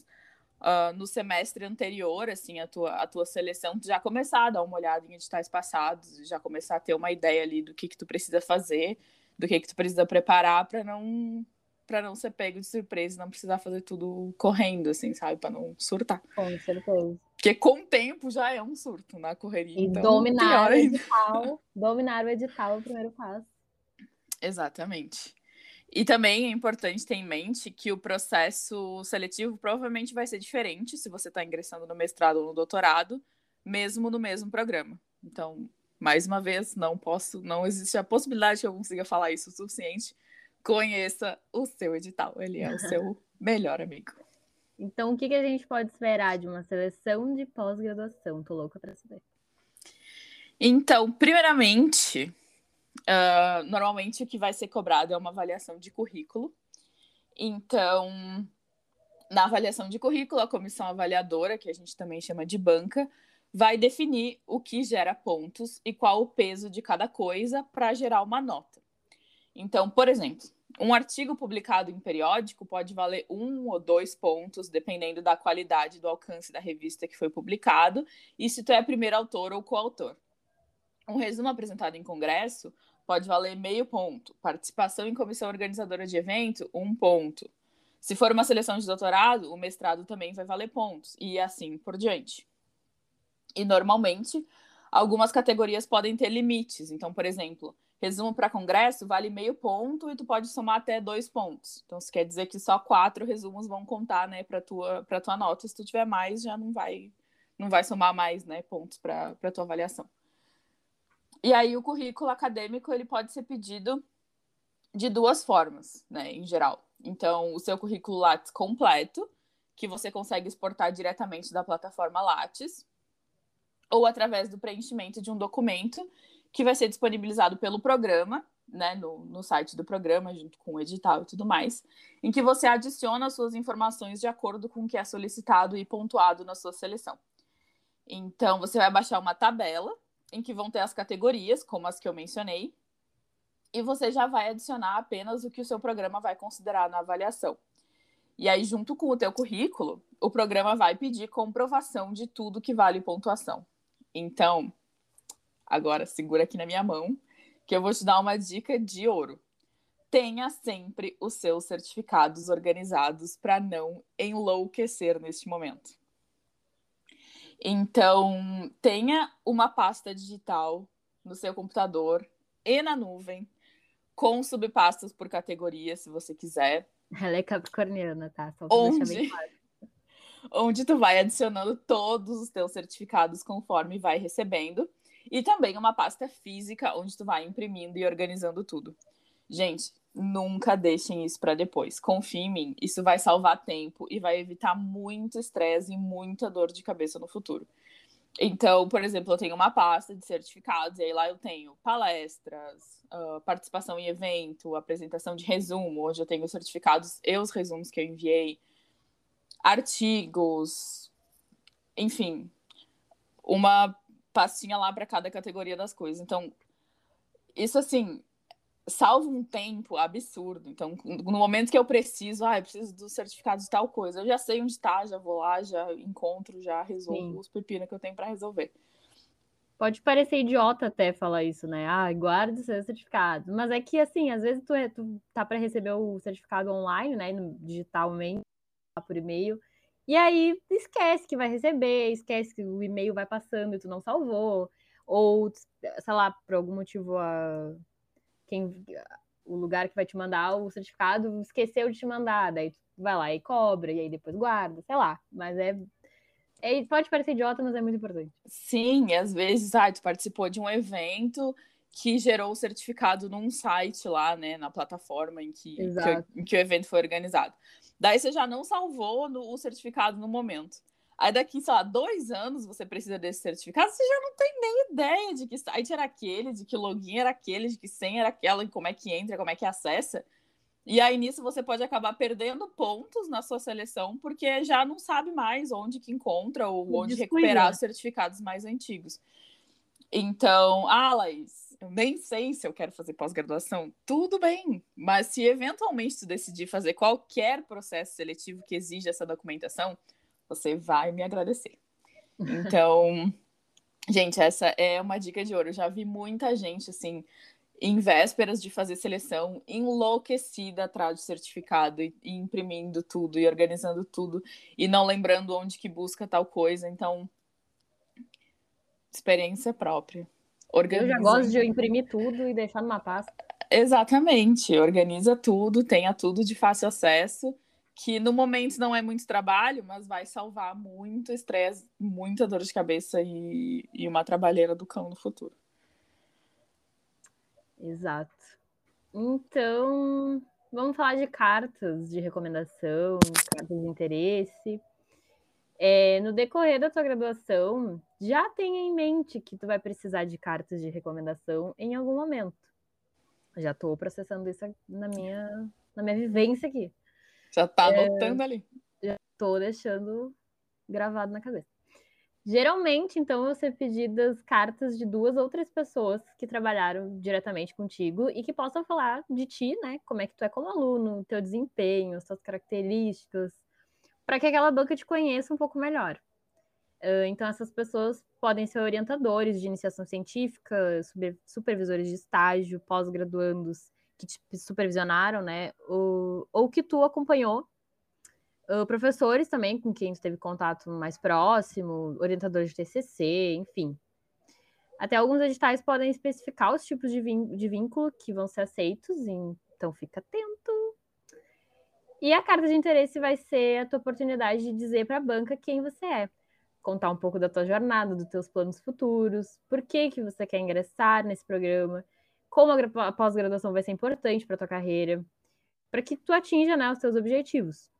uh, no semestre anterior, assim, a tua, a tua seleção, tu já começar a dar uma olhada em editais passados, já começar a ter uma ideia ali do que que tu precisa fazer, do que que tu precisa preparar para não para não ser pego de surpresa e não precisar fazer tudo correndo, assim, sabe? Para não surtar. Com certeza. Porque com o tempo já é um surto na correria. E então, dominar o edital, dominar o edital é o primeiro passo. Exatamente. E também é importante ter em mente que o processo seletivo provavelmente vai ser diferente se você está ingressando no mestrado ou no doutorado, mesmo no mesmo programa. Então, mais uma vez, não posso, não existe a possibilidade que eu consiga falar isso o suficiente conheça o seu edital. Ele é o seu melhor amigo. Então, o que, que a gente pode esperar de uma seleção de pós-graduação? Tô louca para saber. Então, primeiramente, uh, normalmente o que vai ser cobrado é uma avaliação de currículo. Então, na avaliação de currículo, a comissão avaliadora, que a gente também chama de banca, vai definir o que gera pontos e qual o peso de cada coisa para gerar uma nota. Então, por exemplo, um artigo publicado em periódico pode valer um ou dois pontos, dependendo da qualidade do alcance da revista que foi publicado e se tu é primeiro autor ou coautor. Um resumo apresentado em congresso pode valer meio ponto. Participação em comissão organizadora de evento, um ponto. Se for uma seleção de doutorado, o mestrado também vai valer pontos, e assim por diante. E normalmente, algumas categorias podem ter limites. Então, por exemplo, Resumo para congresso vale meio ponto e tu pode somar até dois pontos. Então, isso quer dizer que só quatro resumos vão contar, né, para tua para tua nota. Se tu tiver mais, já não vai não vai somar mais, né, pontos para para tua avaliação. E aí o currículo acadêmico ele pode ser pedido de duas formas, né, em geral. Então, o seu currículo Lattes completo, que você consegue exportar diretamente da plataforma Lattes, ou através do preenchimento de um documento que vai ser disponibilizado pelo programa né, no, no site do programa, junto com o edital e tudo mais, em que você adiciona as suas informações de acordo com o que é solicitado e pontuado na sua seleção. Então, você vai baixar uma tabela em que vão ter as categorias, como as que eu mencionei, e você já vai adicionar apenas o que o seu programa vai considerar na avaliação. E aí, junto com o teu currículo, o programa vai pedir comprovação de tudo que vale pontuação. Então, agora segura aqui na minha mão que eu vou te dar uma dica de ouro. Tenha sempre os seus certificados organizados para não enlouquecer neste momento. Então, tenha uma pasta digital no seu computador e na nuvem, com subpastas por categoria, se você quiser. Ela é capricorniana, tá? Só onde, claro. [laughs] onde tu vai adicionando todos os teus certificados conforme vai recebendo. E também uma pasta física onde tu vai imprimindo e organizando tudo. Gente, nunca deixem isso para depois. Confie em mim, isso vai salvar tempo e vai evitar muito estresse e muita dor de cabeça no futuro. Então, por exemplo, eu tenho uma pasta de certificados, e aí lá eu tenho palestras, uh, participação em evento, apresentação de resumo, onde eu tenho os certificados e os resumos que eu enviei, artigos, enfim, uma pastinha lá para cada categoria das coisas. Então, isso assim, salva um tempo absurdo. Então, no momento que eu preciso, ah, eu preciso do certificado de tal coisa, eu já sei onde está, já vou lá, já encontro, já resolvo Sim. os pepinos que eu tenho para resolver. Pode parecer idiota até falar isso, né? Ah, guarda os seus certificados. Mas é que, assim, às vezes tu, é, tu tá para receber o certificado online, né? Digitalmente, por e-mail. E aí esquece que vai receber, esquece que o e-mail vai passando e tu não salvou. Ou, sei lá, por algum motivo a quem o lugar que vai te mandar o certificado esqueceu de te mandar, daí tu vai lá e cobra, e aí depois guarda, sei lá. Mas é, é pode parecer idiota, mas é muito importante. Sim, às vezes, ah, tu participou de um evento que gerou o certificado num site lá, né, na plataforma em que, que, em que o evento foi organizado. Daí você já não salvou no, o certificado no momento. Aí daqui, sei lá, dois anos você precisa desse certificado, você já não tem nem ideia de que site era aquele, de que login era aquele, de que senha era aquela, como é que entra, como é que acessa. E aí nisso você pode acabar perdendo pontos na sua seleção, porque já não sabe mais onde que encontra ou onde recuperar os certificados mais antigos. Então, ah, Laís, eu nem sei se eu quero fazer pós-graduação. Tudo bem, mas se eventualmente tu decidir fazer qualquer processo seletivo que exija essa documentação, você vai me agradecer. [laughs] Então, gente, essa é uma dica de ouro. Eu já vi muita gente, assim, em vésperas de fazer seleção, enlouquecida atrás de certificado e, e imprimindo tudo e organizando tudo e não lembrando onde que busca tal coisa. Então, experiência própria. Organiza. Eu já gosto de imprimir tudo e deixar numa pasta. Exatamente. Organiza tudo, tenha tudo de fácil acesso, que no momento não é muito trabalho, mas vai salvar muito estresse, muita dor de cabeça e, e uma trabalheira do cão no futuro. Exato. Então, vamos falar de cartas de recomendação, cartas de interesse. É, no decorrer da tua graduação, já tenha em mente que tu vai precisar de cartas de recomendação em algum momento. Já estou processando isso na minha, na minha vivência aqui. Já está anotando é, ali. Já estou deixando gravado na cabeça. Geralmente, então, vão ser pedidas cartas de duas ou três pessoas que trabalharam diretamente contigo e que possam falar de ti, né? Como é que tu é como aluno, teu desempenho, suas características, para que aquela banca te conheça um pouco melhor. Uh, então, essas pessoas podem ser orientadores de iniciação científica, supervisores de estágio, pós-graduandos que te supervisionaram, né? Ou, ou que tu acompanhou. Uh, professores também, com quem tu teve contato mais próximo, orientadores de TCC, enfim. Até alguns editais podem especificar os tipos de vínculo que vão ser aceitos, então fica atento. E a carta de interesse vai ser a tua oportunidade de dizer para a banca quem você é. Contar um pouco da tua jornada, dos teus planos futuros, por que, que você quer ingressar nesse programa, como a pós-graduação vai ser importante para tua carreira, para que tu atinja né, os teus objetivos.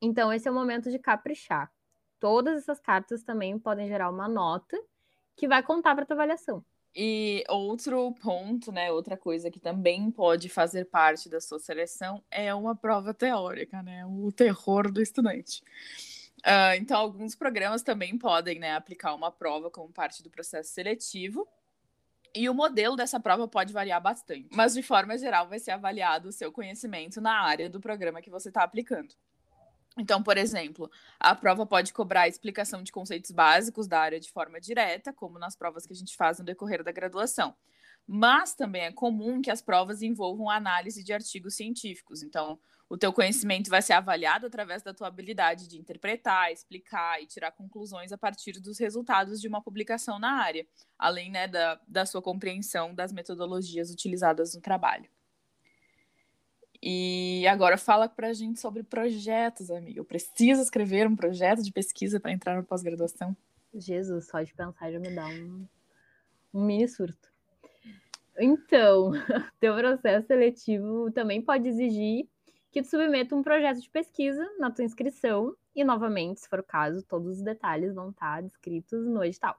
Então, esse é o momento de caprichar. Todas essas cartas também podem gerar uma nota que vai contar para tua avaliação. E outro ponto, né, outra coisa que também pode fazer parte da sua seleção é uma prova teórica, né, o terror do estudante. Uh, então, alguns programas também podem né, aplicar uma prova como parte do processo seletivo. E o modelo dessa prova pode variar bastante. Mas, de forma geral, vai ser avaliado o seu conhecimento na área do programa que você está aplicando. Então, por exemplo, a prova pode cobrar a explicação de conceitos básicos da área de forma direta, como nas provas que a gente faz no decorrer da graduação. Mas também é comum que as provas envolvam análise de artigos científicos. Então, o teu conhecimento vai ser avaliado através da tua habilidade de interpretar, explicar e tirar conclusões a partir dos resultados de uma publicação na área, além né, da, da sua compreensão das metodologias utilizadas no trabalho. E agora fala para a gente sobre projetos, amiga. Eu preciso escrever um projeto de pesquisa para entrar na pós-graduação? Jesus, só de pensar já me dá um, um mini surto. Então, [laughs] teu processo seletivo também pode exigir que tu submeta um projeto de pesquisa na tua inscrição e, novamente, se for o caso, todos os detalhes vão estar descritos no edital.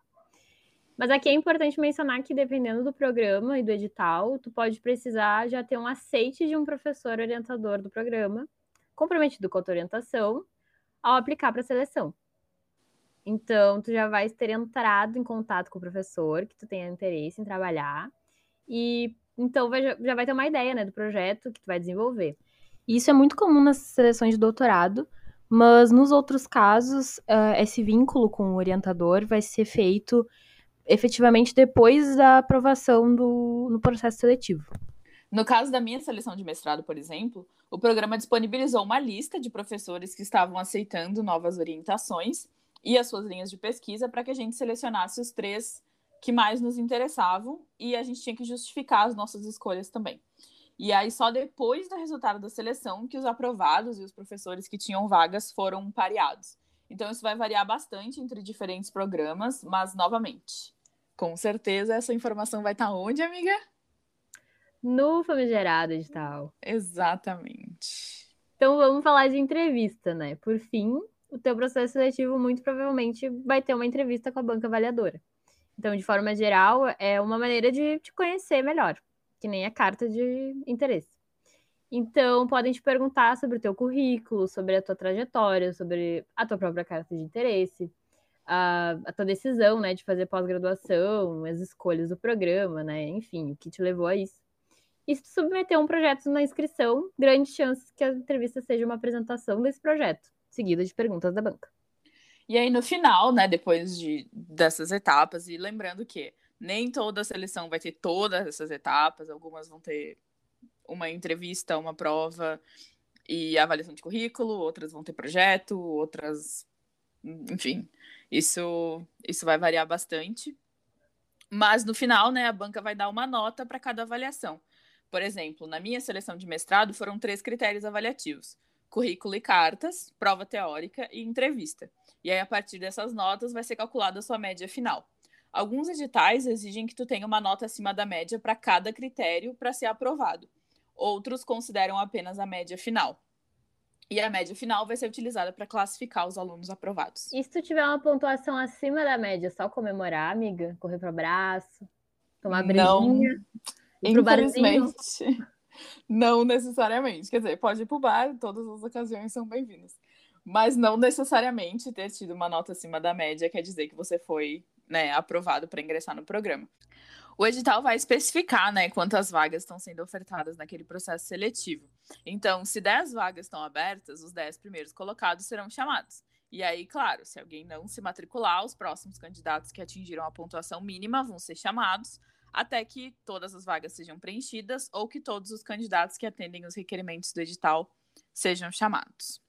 Mas aqui é importante mencionar que, dependendo do programa e do edital, tu pode precisar já ter um aceite de um professor orientador do programa, comprometido com a tua orientação, ao aplicar para a seleção. Então, tu já vai ter entrado em contato com o professor que tu tenha interesse em trabalhar, e então vai, já vai ter uma ideia né, do projeto que tu vai desenvolver. Isso é muito comum nas seleções de doutorado, mas nos outros casos, uh, esse vínculo com o orientador vai ser feito efetivamente depois da aprovação do, no processo seletivo. No caso da minha seleção de mestrado, por exemplo, o programa disponibilizou uma lista de professores que estavam aceitando novas orientações e as suas linhas de pesquisa para que a gente selecionasse os três que mais nos interessavam e a gente tinha que justificar as nossas escolhas também. E aí, só depois do resultado da seleção que os aprovados e os professores que tinham vagas foram pareados. Então, isso vai variar bastante entre diferentes programas, mas, novamente, com certeza essa informação vai estar onde, amiga? No famigerado edital. Exatamente. Então, vamos falar de entrevista, né? Por fim, o teu processo seletivo muito provavelmente vai ter uma entrevista com a banca avaliadora. Então, de forma geral, é uma maneira de te conhecer melhor, que nem a carta de interesse. Então, podem te perguntar sobre o teu currículo, sobre a tua trajetória, sobre a tua própria carta de interesse, a, a tua decisão, né, de fazer pós-graduação, as escolhas do programa, né, enfim, o que te levou a isso. E se tu submeter um projeto na inscrição, grandes chances que a entrevista seja uma apresentação desse projeto, seguida de perguntas da banca. E aí, no final, né, depois de, dessas etapas, e lembrando que nem toda seleção vai ter todas essas etapas, algumas vão ter uma entrevista, uma prova e avaliação de currículo, outras vão ter projeto, outras, enfim, isso isso vai variar bastante. Mas no final, né, a banca vai dar uma nota para cada avaliação. Por exemplo, na minha seleção de mestrado foram três critérios avaliativos: currículo e cartas, prova teórica e entrevista. E aí, a partir dessas notas, vai ser calculada a sua média final. Alguns editais exigem que tu tenha uma nota acima da média para cada critério para ser aprovado. Outros consideram apenas a média final. E a média final vai ser utilizada para classificar os alunos aprovados. E se tu tiver uma pontuação acima da média, só comemorar, amiga? Correr pro abraço, tomar brejinha, não, infelizmente, [laughs] não necessariamente. Quer dizer, pode ir pro bar, todas as ocasiões são bem-vindas. Mas não necessariamente ter tido uma nota acima da média quer dizer que você foi né, aprovado para ingressar no programa o edital vai especificar né, quantas vagas estão sendo ofertadas naquele processo seletivo. Então, se 10 vagas estão abertas, os 10 primeiros colocados serão chamados. E aí, claro, se alguém não se matricular, os próximos candidatos que atingiram a pontuação mínima vão ser chamados até que todas as vagas sejam preenchidas ou que todos os candidatos que atendem os requerimentos do edital sejam chamados.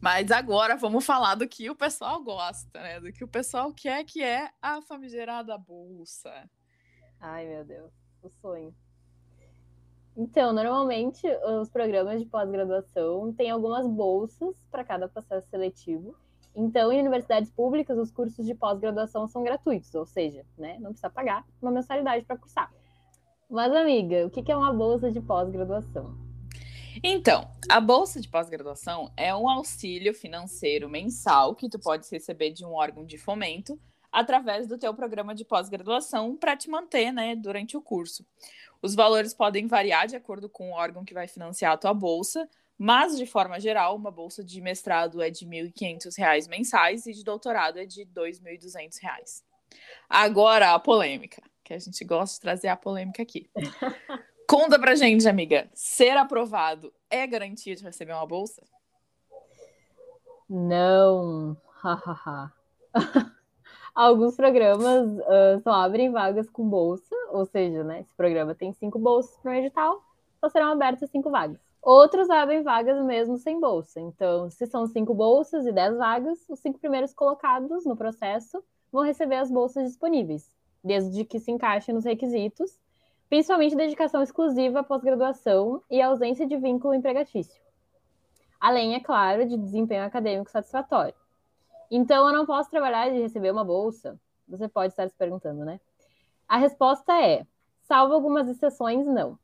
Mas agora vamos falar do que o pessoal gosta, né? Do que o pessoal quer, que é a famigerada bolsa. Ai, meu Deus, o sonho. Então, normalmente os programas de pós-graduação têm algumas bolsas para cada processo seletivo. Então, em universidades públicas, os cursos de pós-graduação são gratuitos, ou seja, né, não precisa pagar uma mensalidade para cursar. Mas, amiga, o que é uma bolsa de pós-graduação? Então, a bolsa de pós-graduação é um auxílio financeiro mensal que tu pode receber de um órgão de fomento através do teu programa de pós-graduação para te manter, né, durante o curso. Os valores podem variar de acordo com o órgão que vai financiar a tua bolsa, mas de forma geral, uma bolsa de mestrado é de R$ 1.500 mensais e de doutorado é de R$ 2.200. Agora a polêmica, que a gente gosta de trazer a polêmica aqui. [laughs] Conta pra gente, amiga, ser aprovado é garantia de receber uma bolsa? Não, hahaha. [laughs] Alguns programas uh, só abrem vagas com bolsa, ou seja, né, esse programa tem cinco bolsas para o edital, só serão abertas cinco vagas. Outros abrem vagas mesmo sem bolsa. Então, se são cinco bolsas e dez vagas, os cinco primeiros colocados no processo vão receber as bolsas disponíveis, desde que se encaixem nos requisitos, principalmente dedicação exclusiva à pós-graduação e ausência de vínculo empregatício. Além, é claro, de desempenho acadêmico satisfatório. Então, eu não posso trabalhar e receber uma bolsa? Você pode estar se perguntando, né? A resposta é: salvo algumas exceções, não.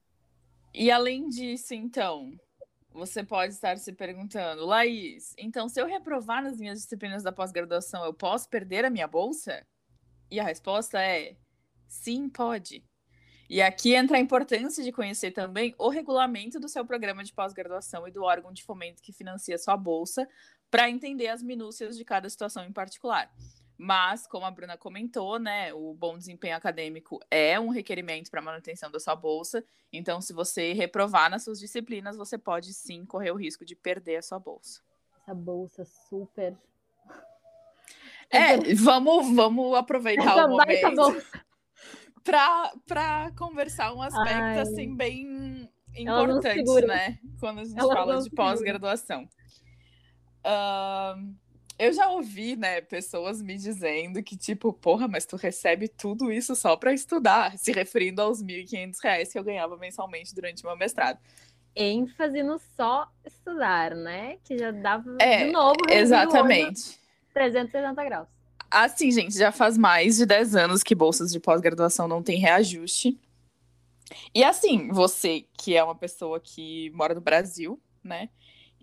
E além disso, então, você pode estar se perguntando, Laís, então se eu reprovar nas minhas disciplinas da pós-graduação, eu posso perder a minha bolsa? E a resposta é: sim, pode. E aqui entra a importância de conhecer também o regulamento do seu programa de pós-graduação e do órgão de fomento que financia sua bolsa, para entender as minúcias de cada situação em particular. Mas, como a Bruna comentou, né, o bom desempenho acadêmico é um requerimento para manutenção da sua bolsa. Então, se você reprovar nas suas disciplinas, você pode sim correr o risco de perder a sua bolsa. Essa bolsa super. É, [laughs] vamos, vamos aproveitar Essa o momento para conversar um aspecto Ai. assim bem importante, né? Quando a gente Ela fala de pós-graduação. Uh, eu já ouvi, né, pessoas me dizendo que, tipo, porra, mas tu recebe tudo isso só para estudar, se referindo aos R$ 1.500 que eu ganhava mensalmente durante meu mestrado. ênfase no só estudar, né? Que já dava é, de novo. Exatamente. 360 graus. Assim, gente, já faz mais de 10 anos que bolsas de pós-graduação não tem reajuste. E assim, você que é uma pessoa que mora no Brasil, né?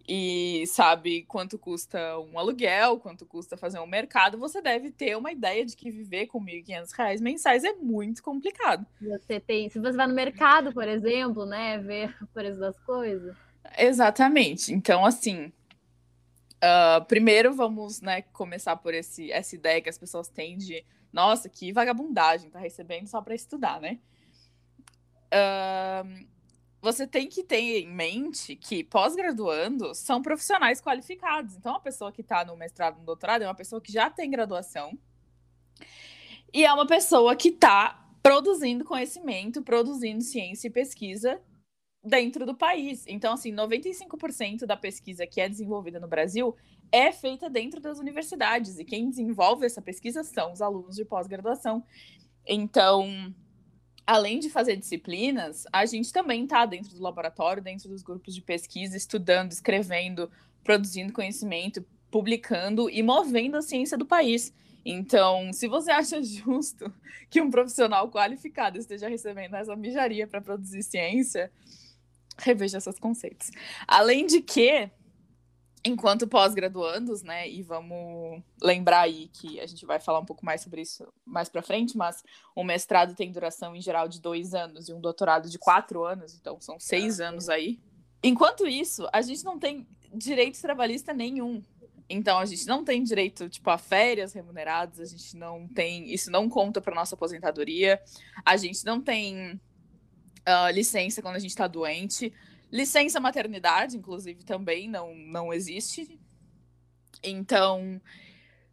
e sabe quanto custa um aluguel, quanto custa fazer um mercado, você deve ter uma ideia de que viver com R$ 1.500 mensais é muito complicado. Você tem, se você vai no mercado, por exemplo, né, ver o preço das coisas. Exatamente. Então, assim, uh, primeiro vamos, né, começar por esse, essa ideia que as pessoas têm de, nossa, que vagabundagem, tá recebendo só para estudar, né? Uh, você tem que ter em mente que pós-graduando são profissionais qualificados. Então, a pessoa que está no mestrado, no doutorado, é uma pessoa que já tem graduação e é uma pessoa que está produzindo conhecimento, produzindo ciência e pesquisa dentro do país. Então, assim, 95% da pesquisa que é desenvolvida no Brasil é feita dentro das universidades e quem desenvolve essa pesquisa são os alunos de pós-graduação. Então, além de fazer disciplinas, a gente também está dentro do laboratório, dentro dos grupos de pesquisa, estudando, escrevendo, produzindo conhecimento, publicando e movendo a ciência do país. Então, se você acha justo que um profissional qualificado esteja recebendo essa mijaria para produzir ciência, reveja seus conceitos. Além de que, enquanto pós-graduandos, né, e vamos lembrar aí que a gente vai falar um pouco mais sobre isso mais para frente, mas um mestrado tem duração em geral de dois anos e um doutorado de quatro anos, então são seis anos aí. Enquanto isso, a gente não tem direito trabalhista nenhum. Então a gente não tem direito tipo a férias remuneradas, a gente não tem, isso não conta para nossa aposentadoria, a gente não tem uh, licença quando a gente está doente. Licença maternidade, inclusive, também não, não existe. Então,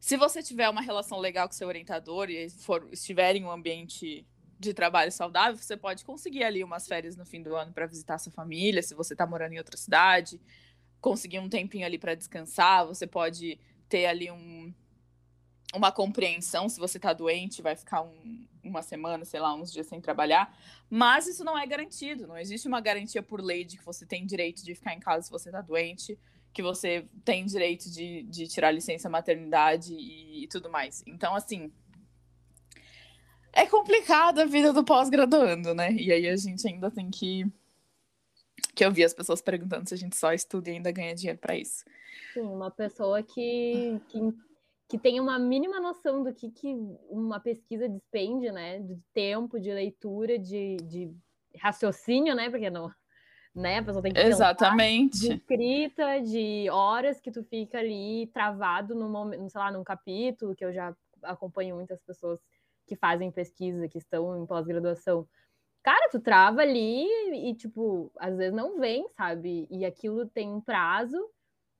se você tiver uma relação legal com seu orientador e for, estiver em um ambiente de trabalho saudável, você pode conseguir ali umas férias no fim do ano para visitar sua família, se você está morando em outra cidade, conseguir um tempinho ali para descansar, você pode ter ali um, uma compreensão se você está doente, vai ficar um, uma semana, sei lá, uns dias sem trabalhar. Mas isso não é garantido. Não existe uma garantia por lei de que você tem direito de ficar em casa se você está doente, que você tem direito de, de tirar licença maternidade e, e tudo mais. Então, assim. É complicado a vida do pós-graduando, né? E aí a gente ainda tem que. Que eu vi as pessoas perguntando se a gente só estuda e ainda ganha dinheiro para isso. Sim, uma pessoa que, que que tenha uma mínima noção do que, que uma pesquisa despende, né? De tempo, de leitura, de, de raciocínio, né? Porque não, né? A pessoa tem que Exatamente. de escrita, de horas que tu fica ali travado no momento, sei lá, num capítulo, que eu já acompanho muitas pessoas que fazem pesquisa, que estão em pós-graduação. Cara, tu trava ali e, tipo, às vezes não vem, sabe? E aquilo tem um prazo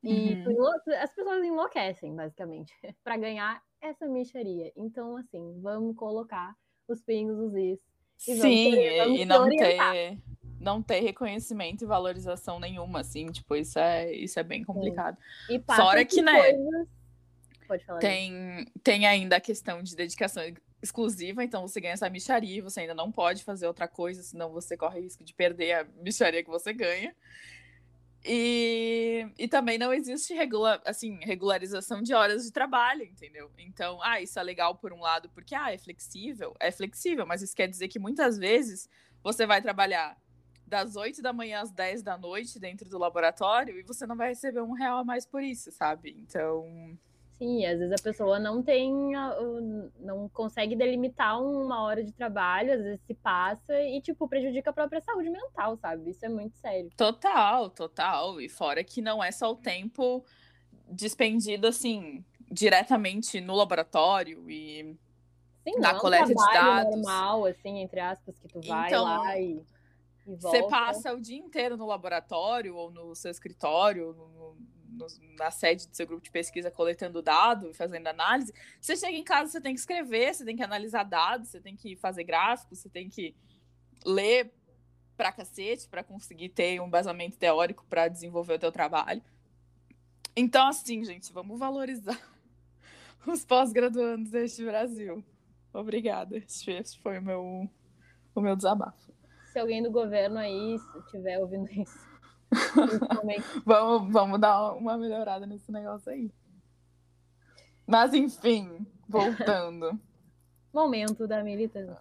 e uhum. as pessoas enlouquecem, basicamente, [laughs] para ganhar essa micharia. Então, assim, vamos colocar os pingos, os is. E Sim, vamos, e não ter, não ter reconhecimento e valorização nenhuma, assim, tipo, isso é, isso é bem complicado. Sim. E Fora que, né? Coisas... Pode falar. Tem, tem ainda a questão de dedicação exclusiva, então você ganha essa micharia, você ainda não pode fazer outra coisa, senão você corre risco de perder a micharia que você ganha. E, e também não existe regula, assim, regularização de horas de trabalho, entendeu? Então, ah, isso é legal por um lado, porque ah, é flexível, é flexível, mas isso quer dizer que muitas vezes você vai trabalhar das 8 da manhã às 10 da noite dentro do laboratório e você não vai receber um real a mais por isso, sabe? Então, Sim, às vezes a pessoa não tem, não consegue delimitar uma hora de trabalho, às vezes se passa e, tipo, prejudica a própria saúde mental, sabe? Isso é muito sério. Total, total. E fora que não é só o tempo despendido, assim, diretamente no laboratório e Sim, na é um coleta de dados. normal, assim, entre aspas, que tu vai então, lá e, e. Você passa o dia inteiro no laboratório ou no seu escritório, no, no, na sede do seu grupo de pesquisa coletando dados e fazendo análise, você chega em casa, você tem que escrever, você tem que analisar dados, você tem que fazer gráficos, você tem que ler pra cacete para conseguir ter um embasamento teórico para desenvolver o teu trabalho. Então, assim, gente, vamos valorizar [laughs] os pós-graduandos deste Brasil. Obrigada. Este foi o meu, o meu desabafo. Se alguém do governo aí estiver ouvindo isso, [laughs] vamos, vamos dar uma melhorada nesse negócio aí. Mas, enfim, voltando. [laughs] Momento da militância.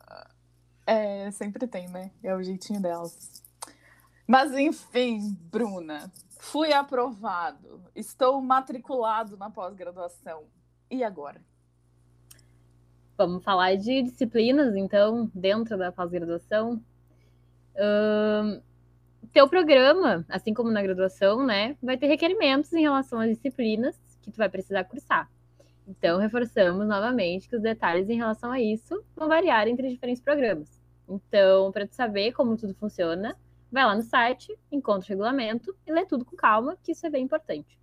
É, sempre tem, né? É o jeitinho delas. Mas, enfim, Bruna, fui aprovado. Estou matriculado na pós-graduação. E agora? Vamos falar de disciplinas, então, dentro da pós-graduação. Uh, teu programa, assim como na graduação, né, vai ter requerimentos em relação às disciplinas que tu vai precisar cursar. Então, reforçamos novamente que os detalhes em relação a isso vão variar entre diferentes programas. Então, para tu saber como tudo funciona, vai lá no site, encontra o regulamento e lê tudo com calma, que isso é bem importante.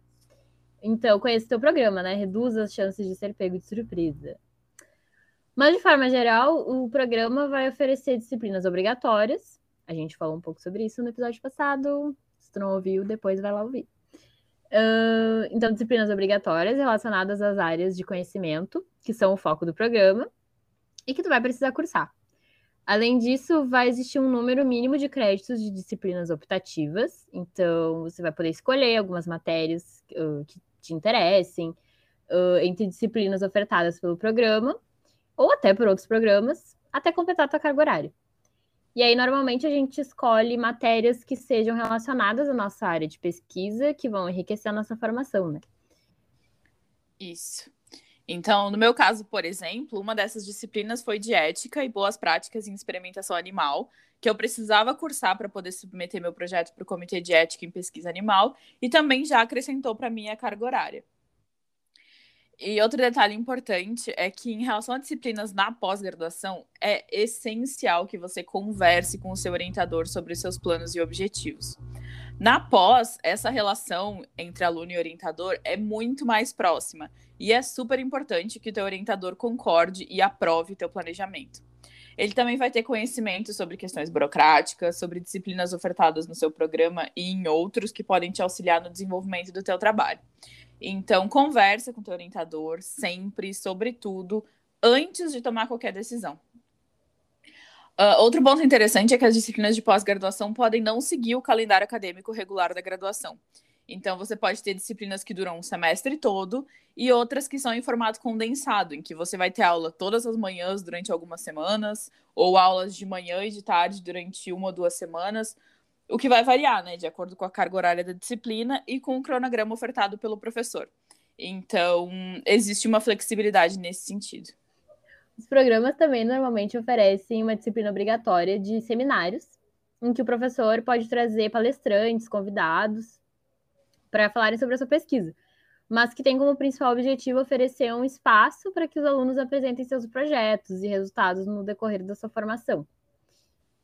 Então, conheça o teu programa, né? Reduz as chances de ser pego de surpresa. Mas, de forma geral, o programa vai oferecer disciplinas obrigatórias, a gente falou um pouco sobre isso no episódio passado. Se tu não ouviu, depois vai lá ouvir. Uh, então, disciplinas obrigatórias relacionadas às áreas de conhecimento, que são o foco do programa, e que tu vai precisar cursar. Além disso, vai existir um número mínimo de créditos de disciplinas optativas, então você vai poder escolher algumas matérias uh, que te interessem uh, entre disciplinas ofertadas pelo programa, ou até por outros programas, até completar a tua carga horária. E aí, normalmente, a gente escolhe matérias que sejam relacionadas à nossa área de pesquisa, que vão enriquecer a nossa formação, né? Isso. Então, no meu caso, por exemplo, uma dessas disciplinas foi de ética e boas práticas em experimentação animal, que eu precisava cursar para poder submeter meu projeto para o Comitê de Ética em Pesquisa Animal, e também já acrescentou para mim a carga horária. E outro detalhe importante é que, em relação a disciplinas na pós-graduação, é essencial que você converse com o seu orientador sobre os seus planos e objetivos. Na pós, essa relação entre aluno e orientador é muito mais próxima e é super importante que o teu orientador concorde e aprove o teu planejamento. Ele também vai ter conhecimento sobre questões burocráticas, sobre disciplinas ofertadas no seu programa e em outros que podem te auxiliar no desenvolvimento do teu trabalho. Então, conversa com teu orientador sempre, sobre tudo, antes de tomar qualquer decisão. Uh, outro ponto interessante é que as disciplinas de pós-graduação podem não seguir o calendário acadêmico regular da graduação. Então, você pode ter disciplinas que duram um semestre todo e outras que são em formato condensado, em que você vai ter aula todas as manhãs durante algumas semanas, ou aulas de manhã e de tarde durante uma ou duas semanas, o que vai variar, né, de acordo com a carga horária da disciplina e com o cronograma ofertado pelo professor. Então, existe uma flexibilidade nesse sentido. Os programas também normalmente oferecem uma disciplina obrigatória de seminários, em que o professor pode trazer palestrantes, convidados, para falarem sobre a sua pesquisa, mas que tem como principal objetivo oferecer um espaço para que os alunos apresentem seus projetos e resultados no decorrer da sua formação.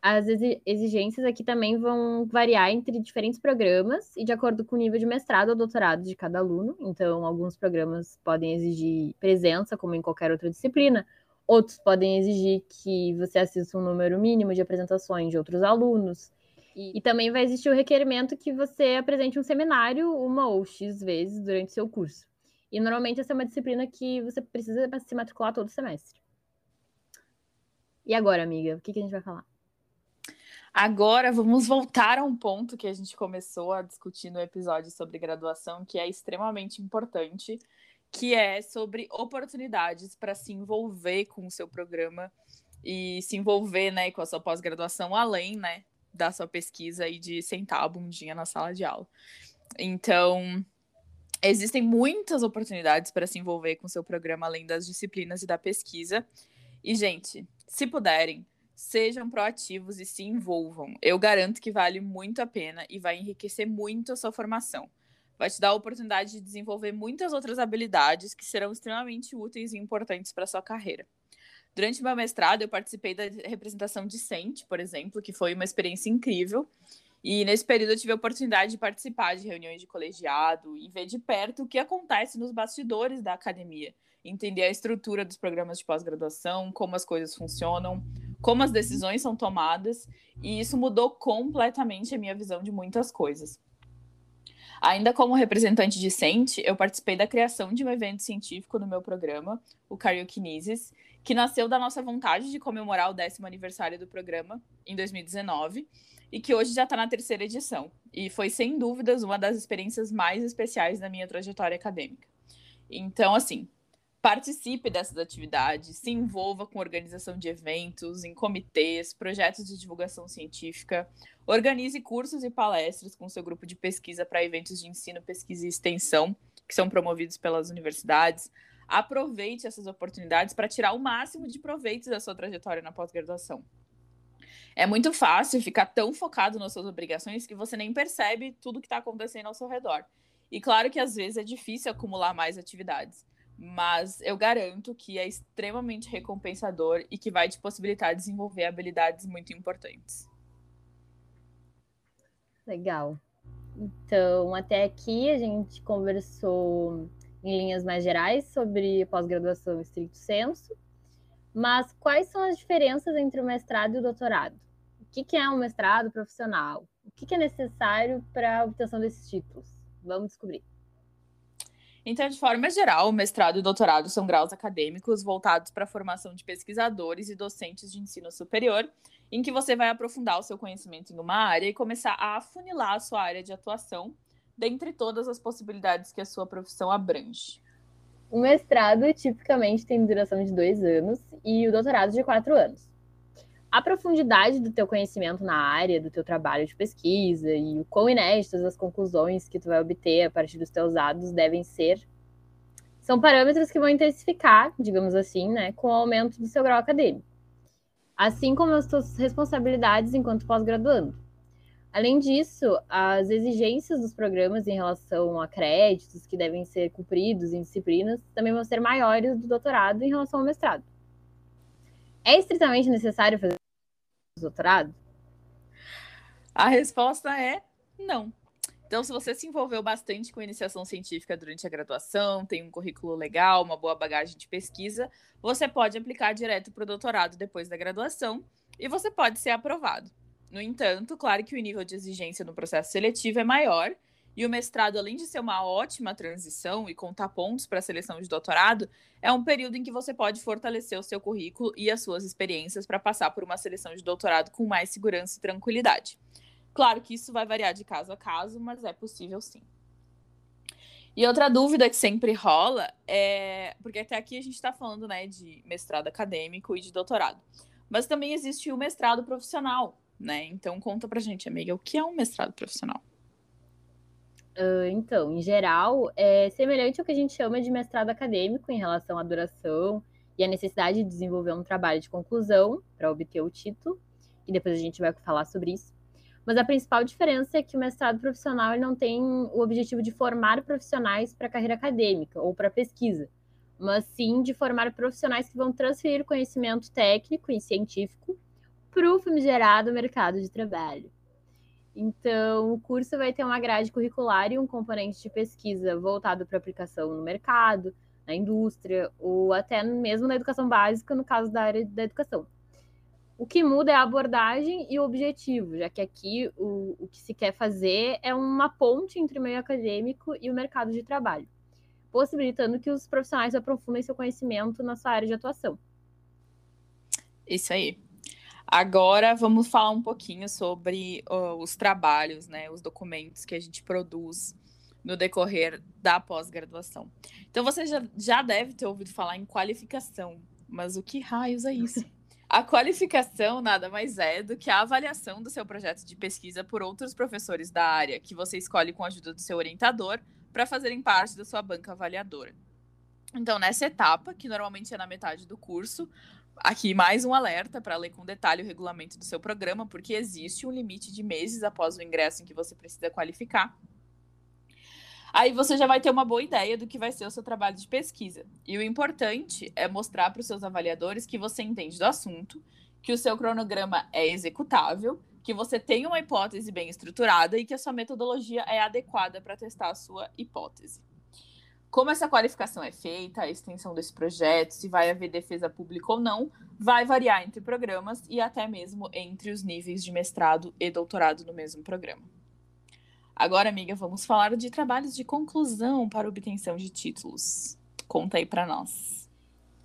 As exigências aqui também vão variar entre diferentes programas e de acordo com o nível de mestrado ou doutorado de cada aluno. Então, alguns programas podem exigir presença, como em qualquer outra disciplina, Outros podem exigir que você assista um número mínimo de apresentações de outros alunos. E, e, também vai existir o requerimento que você apresente um seminário uma ou X vezes durante seu curso. E normalmente essa é uma disciplina que você precisa se matricular todo semestre. E agora, amiga, o que, que a gente vai falar? Agora vamos voltar a um ponto que a gente começou a discutir no episódio sobre graduação, que é extremamente importante, que é sobre oportunidades para se envolver com o seu programa e se envolver né, com a sua pós-graduação, além né, da sua pesquisa e de sentar a bundinha na sala de aula. Então, existem muitas oportunidades para se envolver com o seu programa, além das disciplinas e da pesquisa. E, gente, se puderem, sejam proativos e se envolvam. Eu garanto que vale muito a pena e vai enriquecer muito a sua formação vai te dar a oportunidade de desenvolver muitas outras habilidades que serão extremamente úteis e importantes para sua carreira. Durante meu mestrado, eu participei da representação discente, por exemplo, que foi uma experiência incrível. E nesse período eu tive a oportunidade de participar de reuniões de colegiado e ver de perto o que acontece nos bastidores da academia, entender a estrutura dos programas de pós-graduação, como as coisas funcionam, como as decisões são tomadas, e isso mudou completamente a minha visão de muitas coisas. Ainda como representante discente, eu participei da criação de um evento científico no meu programa, o Cariokinesis, que nasceu da nossa vontade de comemorar o décimo aniversário do programa, em 2019, e que hoje já está na terceira edição. E foi, sem dúvidas, uma das experiências mais especiais da minha trajetória acadêmica. Então, assim, Participe dessas atividades, se envolva com organização de eventos, em comitês, projetos de divulgação científica, organize cursos e palestras com seu grupo de pesquisa para eventos de ensino, pesquisa e extensão, que são promovidos pelas universidades. Aproveite essas oportunidades para tirar o máximo de proveito da sua trajetória na pós-graduação. É muito fácil ficar tão focado nas suas obrigações que você nem percebe tudo que está acontecendo ao seu redor. E claro que às vezes é difícil acumular mais atividades mas eu garanto que é extremamente recompensador e que vai te possibilitar desenvolver habilidades muito importantes. Legal. Então, até aqui a gente conversou em linhas mais gerais sobre pós-graduação estricto senso, mas quais são as diferenças entre o mestrado e o doutorado? O que é um mestrado profissional? O que é necessário para a obtenção desses títulos? Vamos descobrir. Então, de forma geral, o mestrado e doutorado são graus acadêmicos voltados para a formação de pesquisadores e docentes de ensino superior, em que você vai aprofundar o seu conhecimento em uma área e começar a afunilar a sua área de atuação, dentre todas as possibilidades que a sua profissão abrange. O mestrado tipicamente tem duração de dois anos e o doutorado de quatro anos. A profundidade do teu conhecimento na área, do teu trabalho de pesquisa e o quão inéditas as conclusões que tu vai obter a partir dos teus dados devem ser, são parâmetros que vão intensificar, digamos assim, né, com o aumento do seu grau acadêmico, assim como as tuas responsabilidades enquanto pós-graduando. Além disso, as exigências dos programas em relação a créditos que devem ser cumpridos em disciplinas também vão ser maiores do doutorado em relação ao mestrado. É estritamente necessário fazer doutorado? A resposta é não. Então, se você se envolveu bastante com iniciação científica durante a graduação, tem um currículo legal, uma boa bagagem de pesquisa, você pode aplicar direto para o doutorado depois da graduação e você pode ser aprovado. No entanto, claro que o nível de exigência no processo seletivo é maior e o mestrado, além de ser uma ótima transição e contar pontos para a seleção de doutorado, é um período em que você pode fortalecer o seu currículo e as suas experiências para passar por uma seleção de doutorado com mais segurança e tranquilidade. Claro que isso vai variar de caso a caso, mas é possível sim. E outra dúvida que sempre rola é. Porque até aqui a gente está falando né, de mestrado acadêmico e de doutorado. Mas também existe o mestrado profissional, né? Então conta pra gente, amiga, o que é um mestrado profissional? Então, em geral, é semelhante ao que a gente chama de mestrado acadêmico em relação à duração e a necessidade de desenvolver um trabalho de conclusão para obter o título, e depois a gente vai falar sobre isso. Mas a principal diferença é que o mestrado profissional ele não tem o objetivo de formar profissionais para a carreira acadêmica ou para pesquisa, mas sim de formar profissionais que vão transferir conhecimento técnico e científico para o famigerado mercado de trabalho. Então, o curso vai ter uma grade curricular e um componente de pesquisa voltado para aplicação no mercado, na indústria, ou até mesmo na educação básica, no caso da área da educação. O que muda é a abordagem e o objetivo, já que aqui o, o que se quer fazer é uma ponte entre o meio acadêmico e o mercado de trabalho, possibilitando que os profissionais aprofundem seu conhecimento na sua área de atuação. Isso aí. Agora vamos falar um pouquinho sobre uh, os trabalhos, né, os documentos que a gente produz no decorrer da pós-graduação. Então você já, já deve ter ouvido falar em qualificação, mas o que raios é isso? [laughs] A qualificação nada mais é do que a avaliação do seu projeto de pesquisa por outros professores da área, que você escolhe com a ajuda do seu orientador para fazerem parte da sua banca avaliadora. Então, nessa etapa, que normalmente é na metade do curso, aqui mais um alerta para ler com detalhe o regulamento do seu programa, porque existe um limite de meses após o ingresso em que você precisa qualificar. Aí você já vai ter uma boa ideia do que vai ser o seu trabalho de pesquisa. E o importante é mostrar para os seus avaliadores que você entende do assunto, que o seu cronograma é executável, que você tem uma hipótese bem estruturada e que a sua metodologia é adequada para testar a sua hipótese. Como essa qualificação é feita, a extensão desse projeto, se vai haver defesa pública ou não, vai variar entre programas e até mesmo entre os níveis de mestrado e doutorado no mesmo programa. Agora, amiga, vamos falar de trabalhos de conclusão para obtenção de títulos. Conta aí para nós.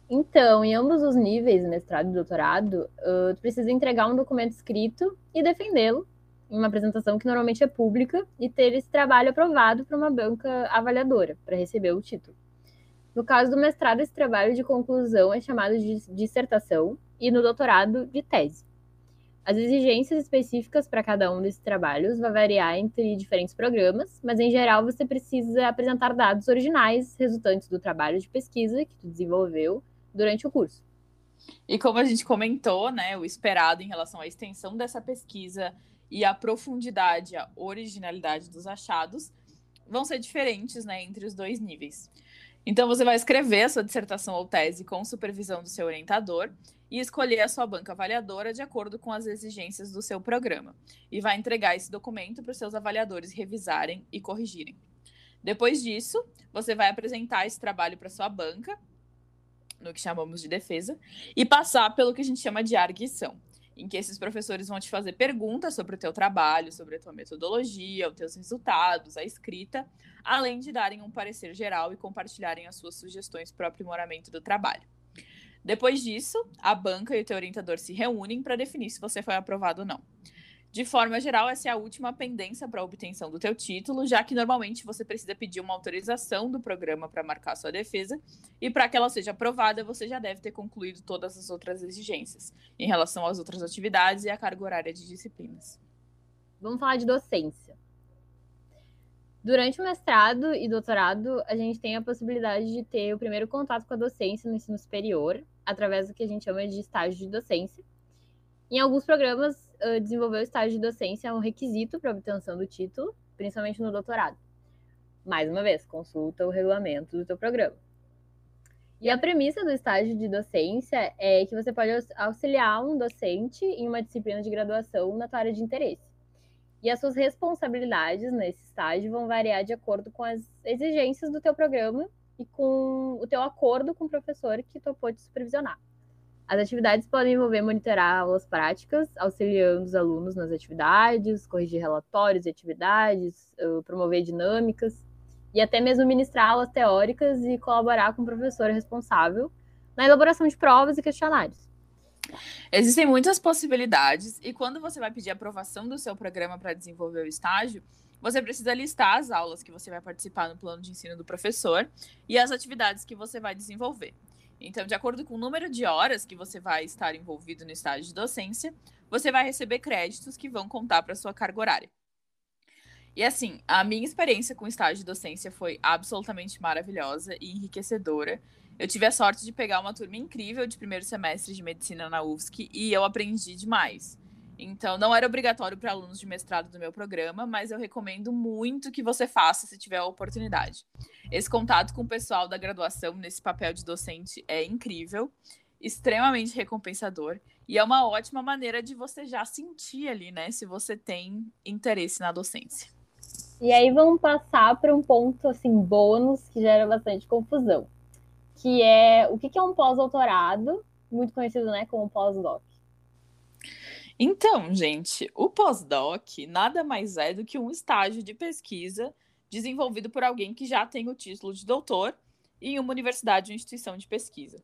Então, em ambos os níveis, mestrado e doutorado, tu precisa entregar um documento escrito e defendê-lo em uma apresentação que normalmente é pública e ter esse trabalho aprovado por uma banca avaliadora para receber o título. No caso do mestrado, esse trabalho de conclusão é chamado de dissertação e no doutorado de tese. As exigências específicas para cada um desses trabalhos vai variar entre diferentes programas, mas em geral você precisa apresentar dados originais resultantes do trabalho de pesquisa que tu desenvolveu durante o curso. E como a gente comentou, né, o esperado em relação à extensão dessa pesquisa e a profundidade, a originalidade dos achados vão ser diferentes, né, entre os dois níveis. Então você vai escrever a sua dissertação ou tese com supervisão do seu orientador e escolher a sua banca avaliadora de acordo com as exigências do seu programa. E vai entregar esse documento para os seus avaliadores revisarem e corrigirem. Depois disso, você vai apresentar esse trabalho para sua banca, no que chamamos de defesa, e passar pelo que a gente chama de arguição, em que esses professores vão te fazer perguntas sobre o teu trabalho, sobre a tua metodologia, os teus resultados, a escrita, além de darem um parecer geral e compartilharem as suas sugestões para o aprimoramento do trabalho. Depois disso, a banca e o teu orientador se reúnem para definir se você foi aprovado ou não. De forma geral, essa é a última pendência para a obtenção do teu título, já que normalmente você precisa pedir uma autorização do programa para marcar sua defesa, e para que ela seja aprovada, você já deve ter concluído todas as outras exigências em relação às outras atividades e à carga horária de disciplinas. Vamos falar de docência. Durante o mestrado e doutorado, a gente tem a possibilidade de ter o primeiro contato com a docência no ensino superior, através do que a gente chama de estágio de docência. Em alguns programas, desenvolver o estágio de docência é um requisito para obtenção do título, principalmente no doutorado. Mais uma vez, consulta o regulamento do teu programa. E a premissa do estágio de docência é que você pode auxiliar um docente em uma disciplina de graduação na tua área de interesse. E as suas responsabilidades nesse estágio vão variar de acordo com as exigências do teu programa e com o teu acordo com o professor que topou te supervisionar. As atividades podem envolver monitorar aulas práticas, auxiliando os alunos nas atividades, corrigir relatórios de atividades, promover dinâmicas e até mesmo ministrar aulas teóricas e colaborar com o professor responsável na elaboração de provas e questionários. Existem muitas possibilidades, e quando você vai pedir aprovação do seu programa para desenvolver o estágio, você precisa listar as aulas que você vai participar no plano de ensino do professor e as atividades que você vai desenvolver. Então, de acordo com o número de horas que você vai estar envolvido no estágio de docência, você vai receber créditos que vão contar para sua carga horária. E assim, a minha experiência com estágio de docência foi absolutamente maravilhosa e enriquecedora. Eu tive a sorte de pegar uma turma incrível de primeiro semestre de medicina na UFSC e eu aprendi demais. Então, não era obrigatório para alunos de mestrado do meu programa, mas eu recomendo muito que você faça se tiver a oportunidade. Esse contato com o pessoal da graduação nesse papel de docente é incrível, extremamente recompensador e é uma ótima maneira de você já sentir ali, né, se você tem interesse na docência. E aí vamos passar para um ponto assim bônus que gera bastante confusão, que é o que é um pós-doutorado, muito conhecido, né, como pós-doc. Então, gente, o pós-doc nada mais é do que um estágio de pesquisa desenvolvido por alguém que já tem o título de doutor em uma universidade ou instituição de pesquisa.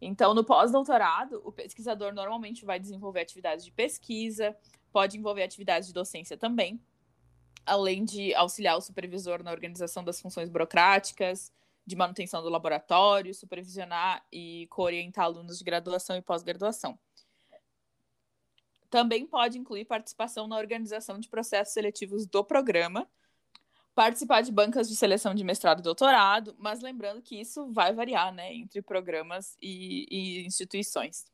Então, no pós-doutorado, o pesquisador normalmente vai desenvolver atividades de pesquisa, pode envolver atividades de docência também, além de auxiliar o supervisor na organização das funções burocráticas, de manutenção do laboratório, supervisionar e coorientar alunos de graduação e pós-graduação. Também pode incluir participação na organização de processos seletivos do programa, participar de bancas de seleção de mestrado e doutorado, mas lembrando que isso vai variar né, entre programas e, e instituições.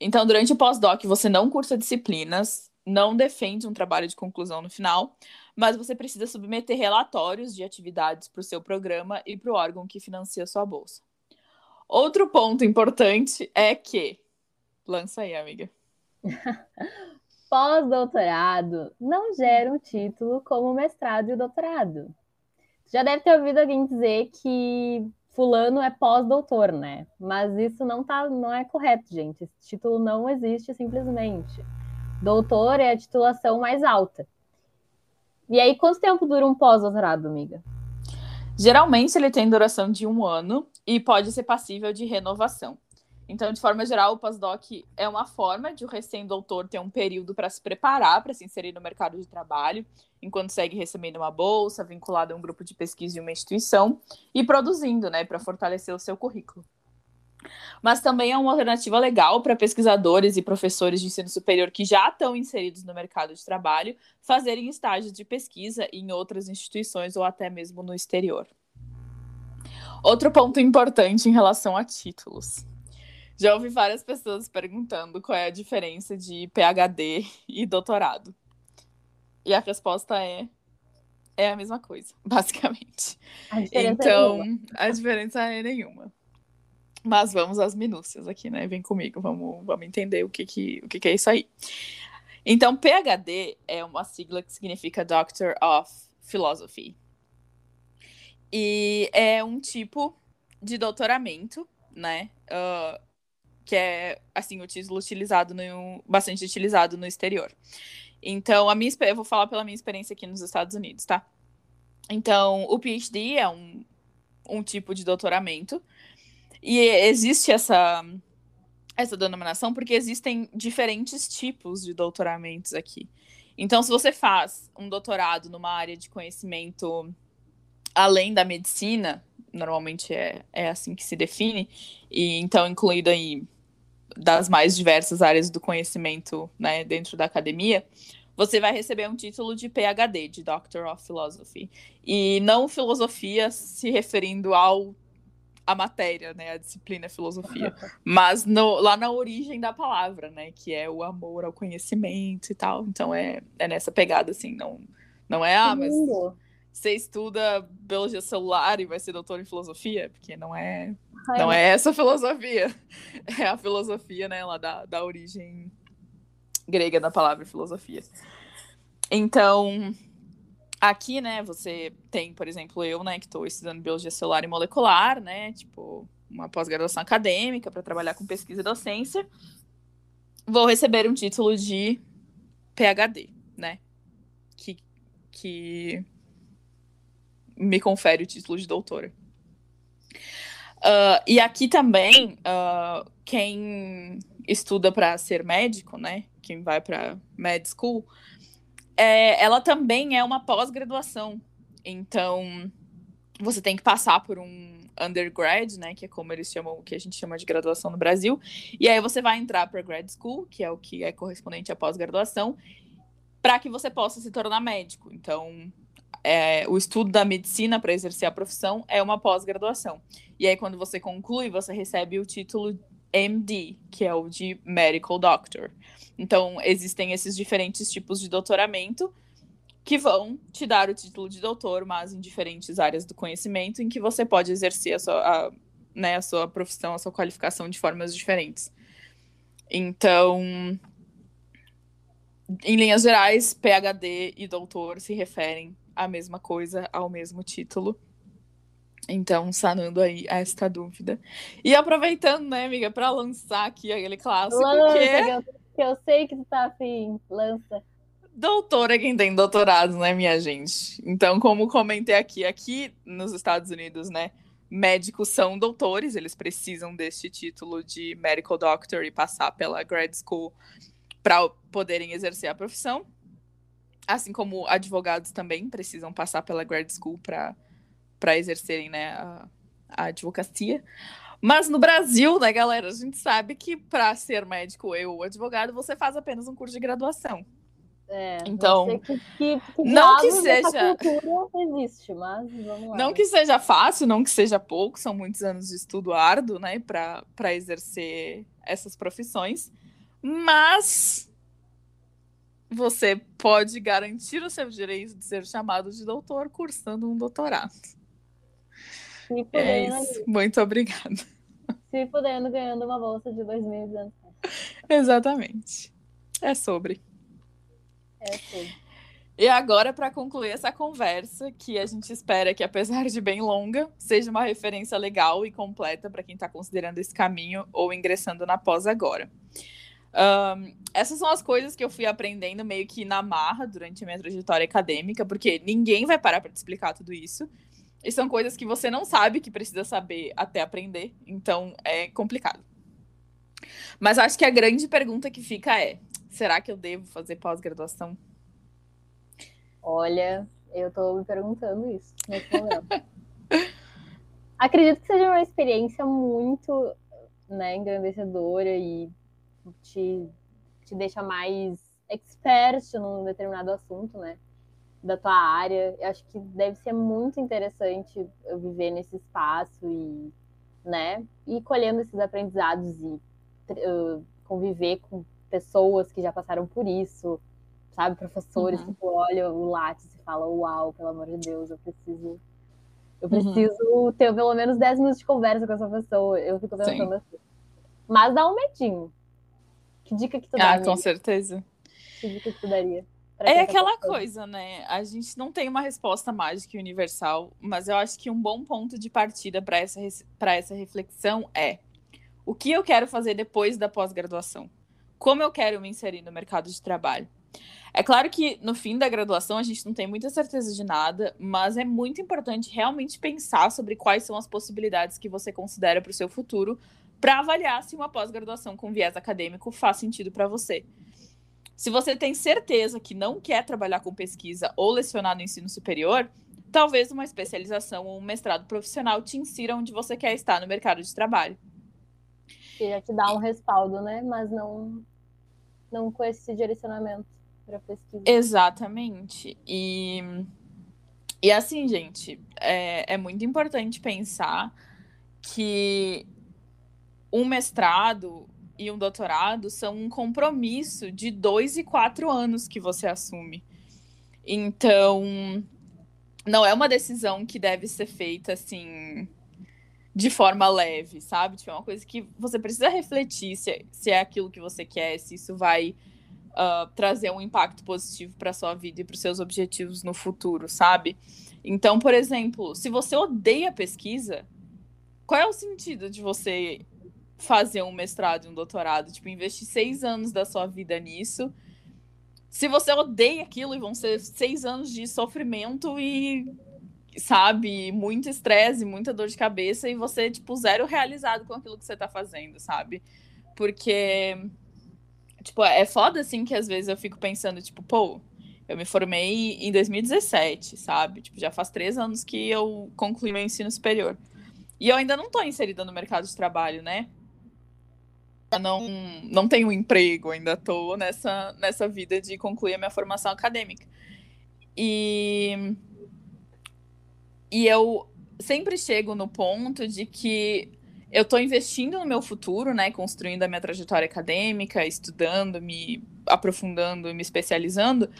Então, durante o pós-doc, você não cursa disciplinas, não defende um trabalho de conclusão no final, mas você precisa submeter relatórios de atividades para o seu programa e para o órgão que financia sua bolsa. Outro ponto importante é que. Lança aí, amiga. [laughs] Pós-doutorado não gera um título como mestrado e doutorado. Já deve ter ouvido alguém dizer que fulano é pós-doutor, né? Mas isso não tá, não é correto, gente. Esse título não existe simplesmente. Doutor é a titulação mais alta. E aí, quanto tempo dura um pós-doutorado, amiga? Geralmente ele tem duração de um ano e pode ser passível de renovação. Então, de forma geral, o pós-doc é uma forma de o recém-doutor ter um período para se preparar para se inserir no mercado de trabalho, enquanto segue recebendo uma bolsa, vinculado a um grupo de pesquisa de uma instituição e produzindo, né, para fortalecer o seu currículo. Mas também é uma alternativa legal para pesquisadores e professores de ensino superior que já estão inseridos no mercado de trabalho fazerem estágios de pesquisa em outras instituições ou até mesmo no exterior. Outro ponto importante em relação a títulos. Já ouvi várias pessoas perguntando qual é a diferença de PhD e doutorado. E a resposta é é a mesma coisa, [laughs] basicamente. A então, é a diferença é nenhuma. Mas vamos às minúcias aqui, né? Vem comigo, vamos, vamos entender o que, que, o que, que é isso aí. Então, PhD é uma sigla que significa Doctor of Philosophy. E é um tipo de doutoramento, né? Uh, que é assim o título utilizado no, bastante utilizado no exterior. Então, a minha eu vou falar pela minha experiência aqui nos Estados Unidos, tá? Então, o PhD é um, um tipo de doutoramento e existe essa essa denominação porque existem diferentes tipos de doutoramentos aqui. Então, se você faz um doutorado numa área de conhecimento além da medicina, normalmente é, é assim que se define, e então incluído aí das mais diversas áreas do conhecimento né, dentro da academia, você vai receber um título de PhD, de Doctor of Philosophy. E não filosofia se referindo ao a matéria, né, a disciplina filosofia, [laughs] mas no, lá na origem da palavra, né, que é o amor ao conhecimento e tal. Então é, é nessa pegada assim, não não é ah, mas você estuda biologia celular e vai ser doutor em filosofia, porque não é Ai, não é essa filosofia. [laughs] É a filosofia, né, lá da, da origem grega da palavra filosofia. Então, aqui, né, você tem, por exemplo, eu, né, que estou estudando biologia celular e molecular, né, tipo, uma pós-graduação acadêmica para trabalhar com pesquisa e docência. Vou receber um título de PhD, né, que, que me confere o título de doutora. Uh, e aqui também, uh, quem estuda para ser médico, né? Quem vai para med school, é, ela também é uma pós-graduação. Então, você tem que passar por um undergrad, né? Que é como eles chamam, que a gente chama de graduação no Brasil. E aí você vai entrar para grad school, que é o que é correspondente à pós-graduação, para que você possa se tornar médico. Então, é, o estudo da medicina para exercer a profissão é uma pós-graduação. E aí, quando você conclui, você recebe o título MD, que é o de Medical Doctor. Então, existem esses diferentes tipos de doutoramento que vão te dar o título de doutor, mas em diferentes áreas do conhecimento, em que você pode exercer a sua, a, né, a sua profissão, a sua qualificação de formas diferentes. Então, em linhas gerais, PhD e doutor se referem à mesma coisa, ao mesmo título. Então, sanando aí esta dúvida. E aproveitando, né, amiga, para lançar aqui aquele clássico Lança, que... É que eu sei que tu tá afim, lança doutor é quem tem doutorado, né, minha gente? Então, como comentei aqui, aqui nos Estados Unidos, né, médicos são doutores, eles precisam deste título de medical doctor e passar pela grad school para poderem exercer a profissão. Assim como advogados também precisam passar pela grad school para exercerem né, a, a advocacia. Mas no Brasil, né, galera, a gente sabe que para ser médico ou advogado, você faz apenas um curso de graduação. É, então, não, que, que, que não que seja existe, mas vamos lá. Não que seja fácil, não que seja pouco, são muitos anos de estudo árduo, né, para exercer essas profissões, mas você pode garantir o seu direito de ser chamado de doutor cursando um doutorado. Se é isso. Muito obrigada. Se podendo, ganhando uma bolsa de 2.200. Exatamente. É sobre. É sim. E agora, para concluir essa conversa, que a gente espera que, apesar de bem longa, seja uma referência legal e completa para quem está considerando esse caminho ou ingressando na pós agora. Um, essas são as coisas que eu fui aprendendo meio que na marra durante a minha trajetória acadêmica, porque ninguém vai parar para te explicar tudo isso. E são coisas que você não sabe que precisa saber até aprender, então é complicado. Mas acho que a grande pergunta que fica é: Será que eu devo fazer pós-graduação? Olha, eu tô me perguntando isso nesse momento. [laughs] Acredito que seja uma experiência muito né, engrandecedora e te, te deixa mais expert num determinado assunto, né? Da tua área. Eu acho que deve ser muito interessante eu viver nesse espaço e, né? E colhendo esses aprendizados e uh, conviver com pessoas que já passaram por isso, sabe? Professores uhum. que tu olha o Lattes e fala, uau, pelo amor de Deus, eu preciso. Eu uhum. preciso uhum. ter pelo menos 10 minutos de conversa com essa pessoa. Eu fico pensando Sim. assim. Mas dá um medinho. Que dica que tu dá? Ah, com certeza. Que dica que tu daria? É aquela coisa, né? A gente não tem uma resposta mágica e universal, mas eu acho que um bom ponto de partida para essa, essa reflexão é o que eu quero fazer depois da pós-graduação? como eu quero me inserir no mercado de trabalho. É claro que no fim da graduação a gente não tem muita certeza de nada, mas é muito importante realmente pensar sobre quais são as possibilidades que você considera para o seu futuro, para avaliar se uma pós-graduação com viés acadêmico faz sentido para você. Se você tem certeza que não quer trabalhar com pesquisa ou lecionar no ensino superior, talvez uma especialização ou um mestrado profissional te insira onde você quer estar no mercado de trabalho que já te dá um respaldo, né? Mas não, não com esse direcionamento para pesquisa. Exatamente. E, e assim, gente, é, é muito importante pensar que um mestrado e um doutorado são um compromisso de dois e quatro anos que você assume. Então, não é uma decisão que deve ser feita assim de forma leve, sabe? Tipo, é uma coisa que você precisa refletir se, se é aquilo que você quer, se isso vai uh, trazer um impacto positivo para sua vida e para os seus objetivos no futuro, sabe? Então, por exemplo, se você odeia pesquisa, qual é o sentido de você fazer um mestrado e um doutorado? Tipo, investir seis anos da sua vida nisso. Se você odeia aquilo, e vão ser seis anos de sofrimento e sabe, muito estresse, muita dor de cabeça e você, tipo, zero realizado com aquilo que você tá fazendo, sabe? Porque, tipo, é foda, assim, que às vezes eu fico pensando, tipo, pô, eu me formei em 2017, sabe? Tipo, já faz três anos que eu concluí meu ensino superior. E eu ainda não tô inserida no mercado de trabalho, né? Não, não tenho emprego, ainda tô nessa, nessa vida de concluir a minha formação acadêmica. E e eu sempre chego no ponto de que eu estou investindo no meu futuro, né, construindo a minha trajetória acadêmica, estudando, me aprofundando, me especializando,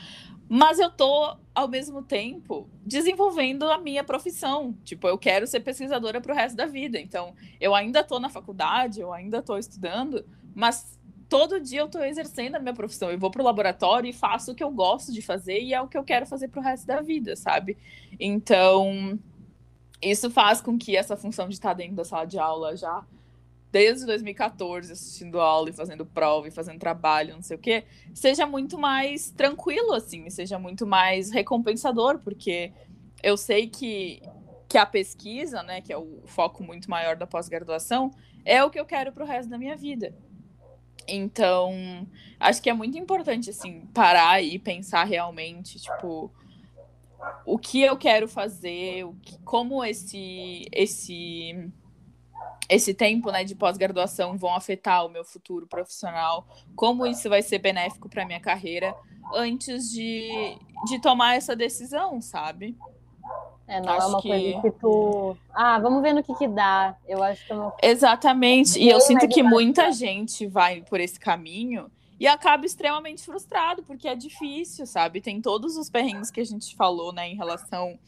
mas eu tô ao mesmo tempo desenvolvendo a minha profissão. Tipo, eu quero ser pesquisadora para o resto da vida. Então, eu ainda estou na faculdade, eu ainda estou estudando, mas todo dia eu estou exercendo a minha profissão. Eu vou para o laboratório e faço o que eu gosto de fazer e é o que eu quero fazer para o resto da vida, sabe? Então, isso faz com que essa função de estar dentro da sala de aula já desde 2014 assistindo aula e fazendo prova e fazendo trabalho, não sei o quê, seja muito mais tranquilo assim, seja muito mais recompensador, porque eu sei que que a pesquisa, né, que é o foco muito maior da pós-graduação, é o que eu quero para o resto da minha vida. Então, acho que é muito importante assim parar e pensar realmente, tipo, o que eu quero fazer, o que, como esse esse esse tempo né, de pós-graduação vão afetar o meu futuro profissional, como isso vai ser benéfico para minha carreira antes de, de tomar essa decisão, sabe? É, não é acho é uma que... coisa que tu. Ah, vamos ver no que, que dá. Eu acho que é. Exatamente. E eu sinto que muita gente vai por esse caminho e acaba extremamente frustrado, porque é difícil, sabe? Tem todos os perrengues que a gente falou, né, em relação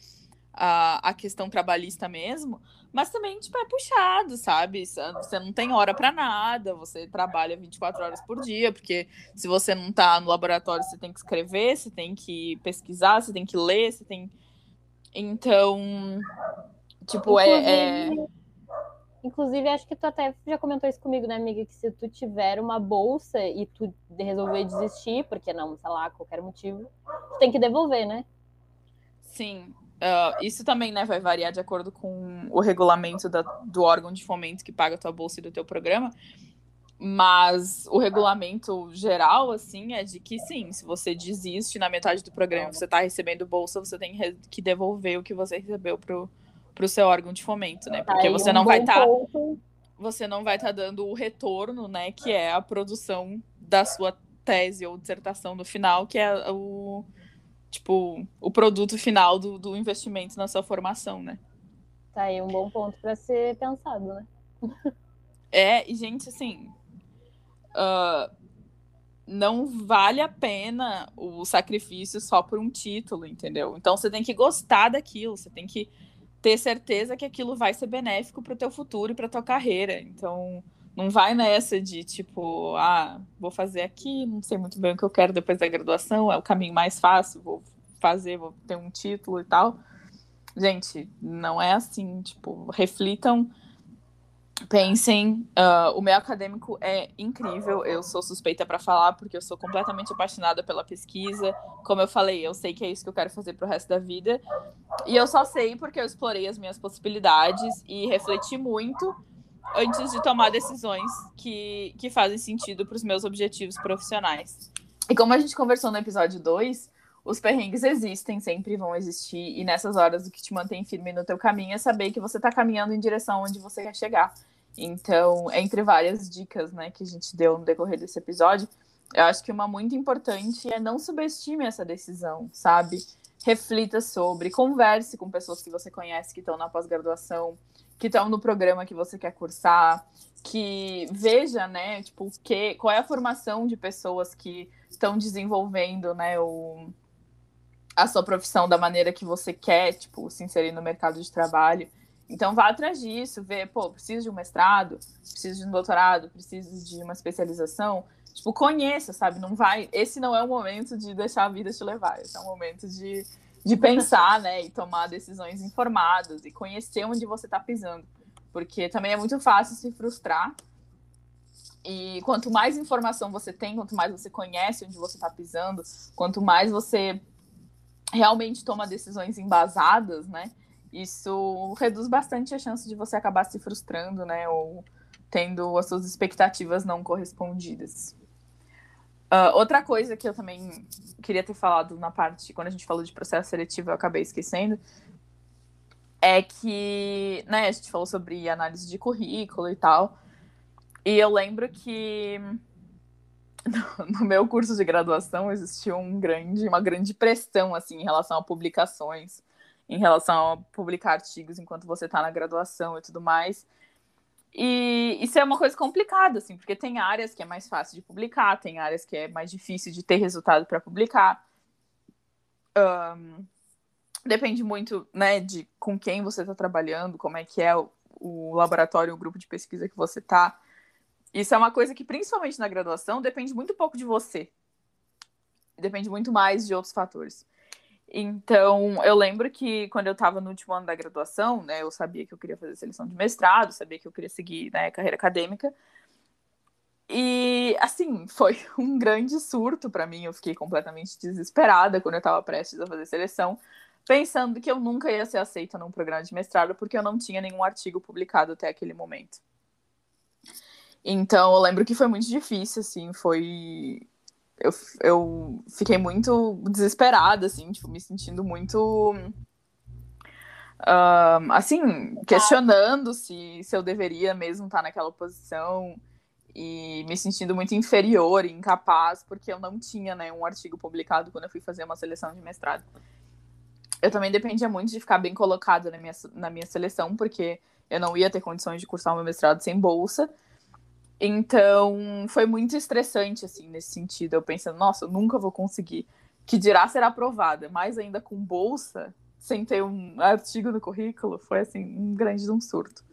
à, à questão trabalhista mesmo, mas também, tipo, é puxado, sabe? Você não tem hora para nada, você trabalha 24 horas por dia, porque se você não tá no laboratório, você tem que escrever, você tem que pesquisar, você tem que ler, você tem. Então, tipo, é, é Inclusive, acho que tu até já comentou isso comigo, né, amiga? Que se tu tiver uma bolsa e tu resolver desistir, porque não, sei lá, qualquer motivo, tu tem que devolver, né? Sim. Uh, isso também né, vai variar de acordo com o regulamento da, do órgão de fomento que paga a tua bolsa e do teu programa. Mas o regulamento geral, assim, é de que sim, se você desiste na metade do programa, você está recebendo bolsa, você tem que devolver o que você recebeu pro, para o seu órgão de fomento, né? Porque Aí, você, um não vai estar, tá, você não vai estar tá dando o retorno, né? Que é a produção da sua tese ou dissertação no final, que é o tipo o produto final do, do investimento na sua formação, né? Tá aí um bom ponto para ser pensado, né? [laughs] é, e gente, assim, uh, não vale a pena o sacrifício só por um título, entendeu? Então você tem que gostar daquilo, você tem que ter certeza que aquilo vai ser benéfico para o teu futuro e para tua carreira. Então, não vai nessa de tipo, ah, vou fazer aqui, não sei muito bem o que eu quero depois da graduação, é o caminho mais fácil, vou fazer, vou ter um título e tal. Gente, não é assim, tipo, reflitam pensem, uh, o meu acadêmico é incrível, eu sou suspeita para falar porque eu sou completamente apaixonada pela pesquisa. Como eu falei, eu sei que é isso que eu quero fazer pro resto da vida. E eu só sei porque eu explorei as minhas possibilidades e refleti muito antes de tomar decisões que, que fazem sentido para os meus objetivos profissionais. E como a gente conversou no episódio 2, os perrengues existem, sempre vão existir, e nessas horas o que te mantém firme no teu caminho é saber que você está caminhando em direção onde você quer chegar. Então, entre várias dicas né, que a gente deu no decorrer desse episódio, eu acho que uma muito importante é não subestime essa decisão, sabe? Reflita sobre, converse com pessoas que você conhece que estão na pós-graduação, que estão no programa que você quer cursar, que veja, né, tipo, que, qual é a formação de pessoas que estão desenvolvendo, né, o, a sua profissão da maneira que você quer, tipo, se inserir no mercado de trabalho. Então vá atrás disso, vê, pô, preciso de um mestrado, preciso de um doutorado, preciso de uma especialização. Tipo, conheça, sabe? Não vai. Esse não é o momento de deixar a vida te levar. Esse é o momento de, de pensar, né? E tomar decisões informadas e conhecer onde você está pisando. Porque também é muito fácil se frustrar. E quanto mais informação você tem, quanto mais você conhece onde você está pisando, quanto mais você realmente toma decisões embasadas, né? isso reduz bastante a chance de você acabar se frustrando, né? Ou tendo as suas expectativas não correspondidas. Uh, outra coisa que eu também queria ter falado na parte, quando a gente falou de processo seletivo, eu acabei esquecendo, é que, né, a gente falou sobre análise de currículo e tal, e eu lembro que [laughs] no, meu curso de graduação existiu um grande, uma grande pressão, assim, em relação a publicações, em relação a publicar artigos enquanto você está na graduação e tudo mais. E isso é uma coisa complicada, assim, porque tem áreas que é mais fácil de publicar, tem áreas que é mais difícil de ter resultado para publicar. Um, depende muito, né, de com quem você está trabalhando, como é que é o, o laboratório, o grupo de pesquisa que você está. Isso é uma coisa que, principalmente na graduação, depende muito pouco de você. Depende muito mais de outros fatores. Então, eu lembro que quando eu estava no último ano da graduação, né, eu sabia que eu queria fazer seleção de mestrado, sabia que eu queria seguir, né, carreira acadêmica. E, assim, [laughs] foi um grande surto para mim. Eu fiquei completamente desesperada quando eu estava prestes a fazer seleção, pensando que eu nunca ia ser aceita num programa de mestrado porque eu não tinha nenhum artigo publicado até aquele momento. Então, eu lembro que foi muito difícil, assim, foi eu, eu fiquei muito desesperada, assim, tipo, me sentindo muito. Um, assim, questionando se, se eu deveria mesmo estar naquela posição e me sentindo muito inferior e incapaz, porque eu não tinha né, um artigo publicado quando eu fui fazer uma seleção de mestrado. Eu também dependia muito de ficar bem colocado na minha, na minha seleção, porque eu não ia ter condições de cursar o meu mestrado sem bolsa. Então, foi muito estressante, assim, nesse sentido. Eu pensando, nossa, eu nunca vou conseguir. Que dirá ser aprovada, mas ainda com bolsa, sem ter um artigo no currículo, foi, assim, um grande um surto.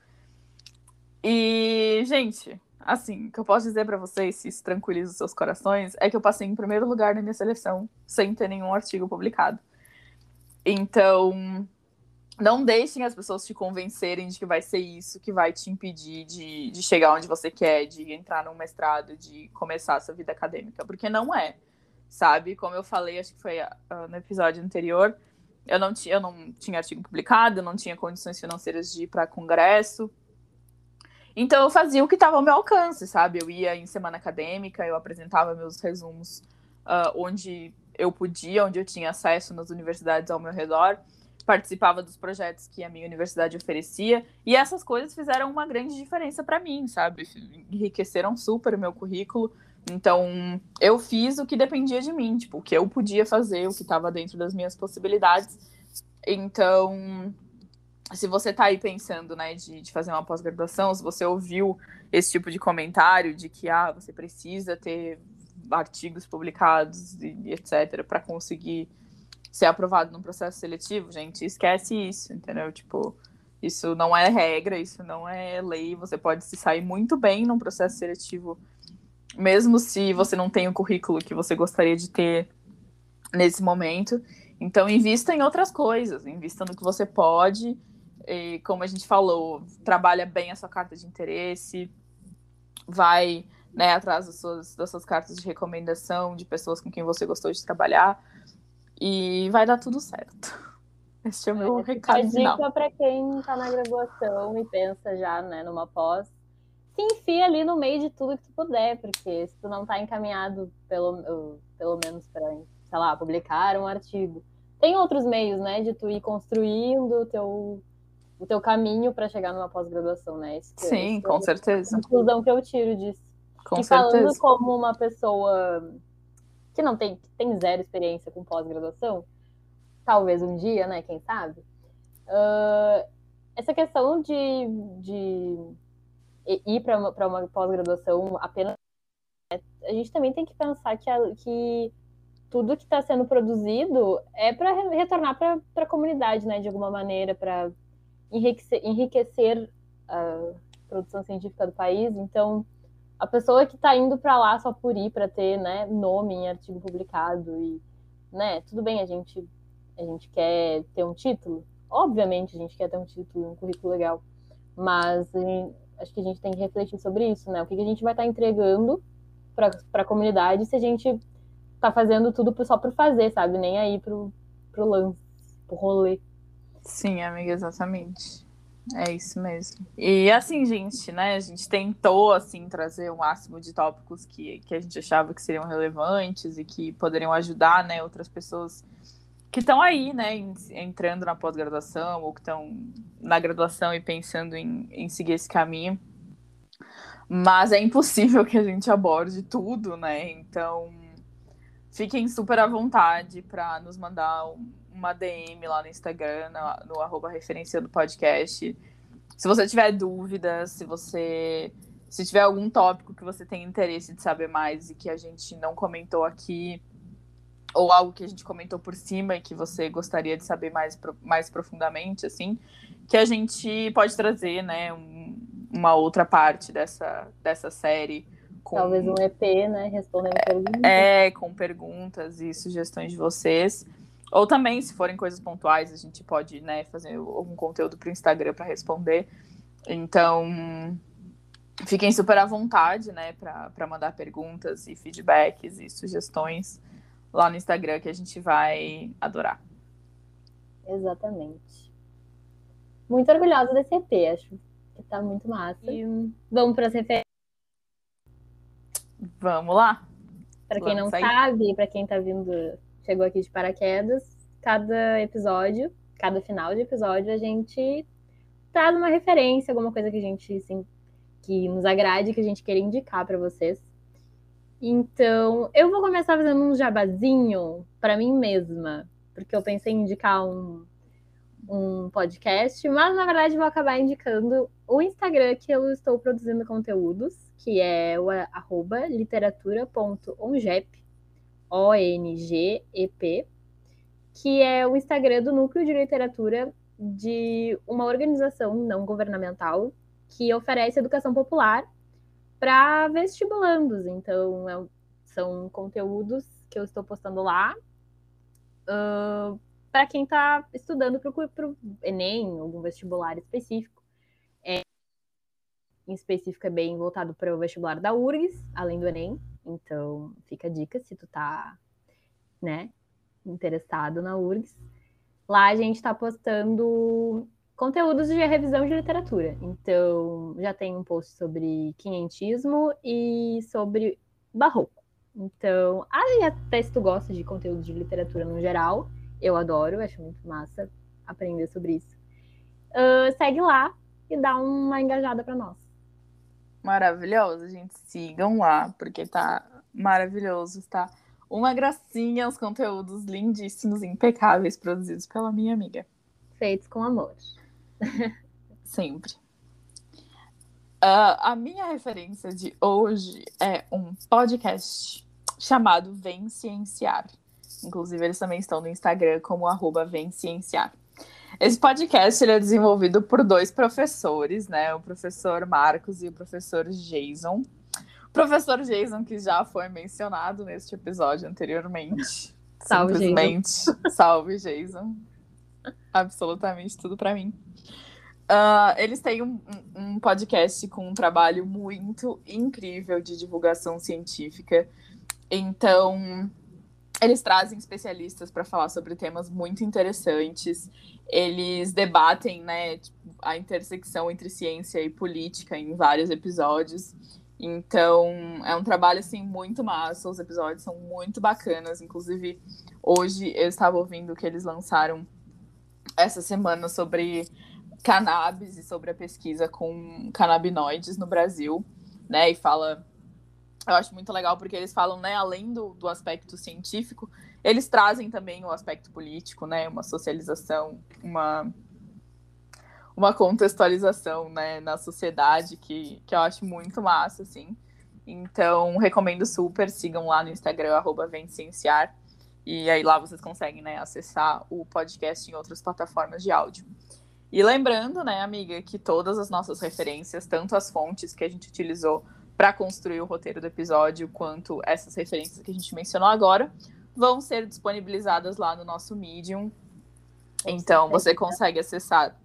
E, gente, assim, o que eu posso dizer para vocês, se isso tranquiliza os seus corações, é que eu passei em primeiro lugar na minha seleção, sem ter nenhum artigo publicado. Então, não deixem as pessoas te convencerem de que vai ser isso que vai te impedir de, de chegar onde você quer, de entrar num mestrado, de começar a sua vida acadêmica, porque não é, sabe? Como eu falei, acho que foi uh, no episódio anterior, eu não, eu não tinha artigo publicado, eu não tinha condições financeiras de ir para congresso. Então eu fazia o que estava ao meu alcance, sabe? Eu ia em semana acadêmica, eu apresentava meus resumos uh, onde eu podia, onde eu tinha acesso nas universidades ao meu redor participava dos projetos que a minha universidade oferecia, e essas coisas fizeram uma grande diferença para mim, sabe? Enriqueceram super o meu currículo. Então, eu fiz o que dependia de mim, tipo, o que eu podia fazer, o que estava dentro das minhas possibilidades. Então, se você está aí pensando, né, de, de fazer uma pós-graduação, se você ouviu esse tipo de comentário de que, ah, você precisa ter artigos publicados e, e etc., para conseguir ser aprovado num processo seletivo, gente, esquece isso, entendeu? Tipo, isso não é regra, isso não é lei. Você pode se sair muito bem num processo seletivo, mesmo se você não tem o currículo que você gostaria de ter nesse momento. Então, invista em outras coisas, invista no que você pode. E, como a gente falou, trabalha bem a sua carta de interesse, vai né, atrás das suas, das suas cartas de recomendação de pessoas com quem você gostou de trabalhar e vai dar tudo certo. Esse é o meu é, recado a final. dica para quem está na graduação e pensa já né, numa pós, se enfia ali no meio de tudo que tu puder, porque se tu não está encaminhado, pelo, pelo menos para, sei lá, publicar um artigo, tem outros meios, né, de tu ir construindo o teu, o teu caminho para chegar numa pós-graduação, né? Esse, Sim, com é certeza. A conclusão que eu tiro disso. Com e certeza. falando como uma pessoa que não tem, que tem zero experiência com pós-graduação, talvez um dia, né? Quem sabe? Uh, essa questão de, de ir para uma, uma pós-graduação apenas. A gente também tem que pensar que, a, que tudo que está sendo produzido é para retornar para a comunidade, né? De alguma maneira, para enriquecer, enriquecer a produção científica do país. Então, a pessoa que está indo para lá só por ir para ter né, nome em artigo publicado e né, tudo bem a gente a gente quer ter um título, obviamente a gente quer ter um título, um currículo legal, mas gente, acho que a gente tem que refletir sobre isso, né? O que, que a gente vai estar tá entregando para a comunidade se a gente está fazendo tudo só por fazer, sabe? Nem aí pro, pro lance, pro rolê. Sim, amiga, exatamente. É isso mesmo. E assim, gente, né? A gente tentou assim trazer o máximo de tópicos que, que a gente achava que seriam relevantes e que poderiam ajudar, né, outras pessoas que estão aí, né, entrando na pós-graduação ou que estão na graduação e pensando em, em seguir esse caminho. Mas é impossível que a gente aborde tudo, né? Então, fiquem super à vontade para nos mandar um, uma DM lá no Instagram, no, no arroba referência do podcast. Se você tiver dúvidas, se você se tiver algum tópico que você tem interesse de saber mais e que a gente não comentou aqui, ou algo que a gente comentou por cima e que você gostaria de saber mais, mais profundamente, assim, que a gente pode trazer, né, um, uma outra parte dessa, dessa série. Com, Talvez um EP, né, respondendo é, perguntas. É, com perguntas e sugestões de vocês. Ou também, se forem coisas pontuais, a gente pode, né, fazer algum conteúdo para o Instagram para responder. Então, fiquem super à vontade, né, para mandar perguntas e feedbacks e sugestões lá no Instagram que a gente vai adorar. Exatamente. Muito orgulhosa desse EP, acho que tá muito massa. E vamos para as referências. Vamos lá. Para quem não sair. sabe, para quem tá vindo, chegou aqui de paraquedas, cada episódio, cada final de episódio, a gente traz uma referência, alguma coisa que a gente assim, que nos agrade, que a gente queira indicar para vocês. Então, eu vou começar fazendo um jabazinho para mim mesma, porque eu pensei em indicar um, um podcast, mas na verdade vou acabar indicando o Instagram que eu estou produzindo conteúdos, que é o arroba literatura.ongep, O-N-G-E-P, que é o Instagram do Núcleo de Literatura de uma organização não governamental que oferece educação popular para vestibulandos. Então, é, são conteúdos que eu estou postando lá uh, para quem está estudando para o Enem, algum vestibular específico. É, em específico, é bem voltado para o vestibular da URGS, além do Enem. Então, fica a dica se tu tá, né, interessado na URGS. Lá a gente está postando conteúdos de revisão de literatura. Então, já tem um post sobre quinhentismo e sobre barroco. Então, aí até se tu gosta de conteúdo de literatura no geral, eu adoro, acho muito massa aprender sobre isso. Uh, segue lá e dá uma engajada para nós. Maravilhoso, gente. Sigam lá, porque tá maravilhoso, tá? Uma gracinha, os conteúdos lindíssimos, impecáveis, produzidos pela minha amiga. Feitos com amor. [laughs] Sempre. Uh, a minha referência de hoje é um podcast chamado Vem Cienciar. Inclusive, eles também estão no Instagram como arroba Vem Cienciar. Esse podcast ele é desenvolvido por dois professores, né? O professor Marcos e o professor Jason. O professor Jason, que já foi mencionado neste episódio anteriormente. Salve, Simplesmente. Jason. Salve, Jason. Absolutamente tudo para mim. Uh, eles têm um, um, podcast com um trabalho muito incrível de divulgação científica. Então, eles trazem especialistas para falar sobre temas muito interessantes. Eles debatem né, a intersecção entre ciência e política em vários episódios. Então, é um trabalho assim muito massa. Os episódios são muito bacanas. Inclusive, hoje eu estava ouvindo que eles lançaram essa semana sobre cannabis e sobre a pesquisa com canabinoides no Brasil, né? E fala. Eu acho muito legal porque eles falam, né, além do, do aspecto científico, eles trazem também o aspecto político, né? Uma socialização, uma, uma contextualização né, na sociedade que, que eu acho muito massa, assim. Então, recomendo super, sigam lá no Instagram, arroba Cienciar, e aí lá vocês conseguem né, acessar o podcast em outras plataformas de áudio. E lembrando, né, amiga, que todas as nossas referências, tanto as fontes que a gente utilizou para construir o roteiro do episódio, quanto essas referências que a gente mencionou agora, vão ser disponibilizadas lá no nosso Medium. Então, você consegue acessar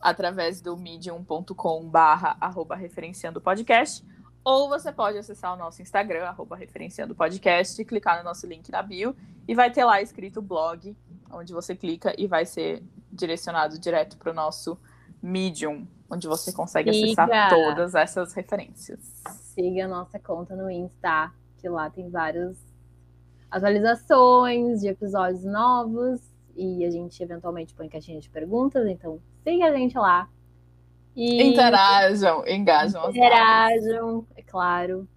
através do medium.com barra arroba referenciando podcast, ou você pode acessar o nosso Instagram, arroba referenciando podcast, clicar no nosso link na bio, e vai ter lá escrito blog, onde você clica e vai ser direcionado direto para o nosso Medium, onde você consegue Siga. acessar todas essas referências. Siga a nossa conta no Insta, que lá tem várias atualizações de episódios novos e a gente eventualmente põe caixinha de perguntas, então siga a gente lá. E... Interajam, engajam. Interajam, é claro.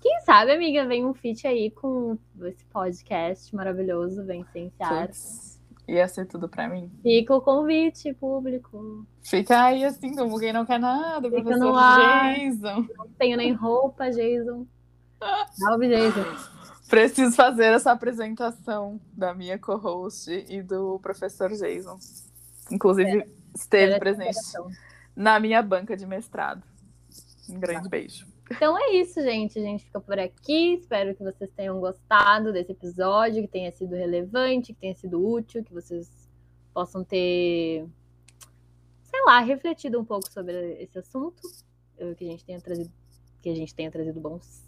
Quem sabe, amiga, vem um feat aí com esse podcast maravilhoso, Vem Cienciar. Ia ser tudo para mim. Fica o convite público. Fica aí assim, como quem não quer nada, Fica professor. Jason. Não tenho nem roupa, Jason. [laughs] Salve, Jason. Preciso fazer essa apresentação da minha co-host e do professor Jason. Inclusive, esteve Era presente coração. na minha banca de mestrado. Um grande beijo. Então é isso, gente. A gente fica por aqui. Espero que vocês tenham gostado desse episódio, que tenha sido relevante, que tenha sido útil, que vocês possam ter, sei lá, refletido um pouco sobre esse assunto, eh, que a gente tenha trazido, que a gente tenha trazido bons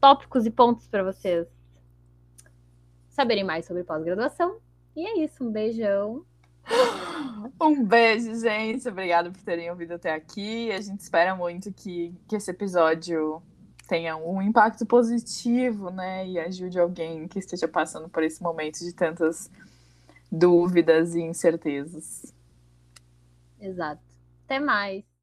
tópicos e pontos para vocês saberem mais sobre pós-graduação. E é isso, um beijão. Um beijo, gente. Obrigada por terem ouvido até aqui. A gente espera muito que, que esse episódio tenha um impacto positivo, né? E ajude alguém que esteja passando por esse momento de tantas dúvidas e incertezas. Exato. Até mais.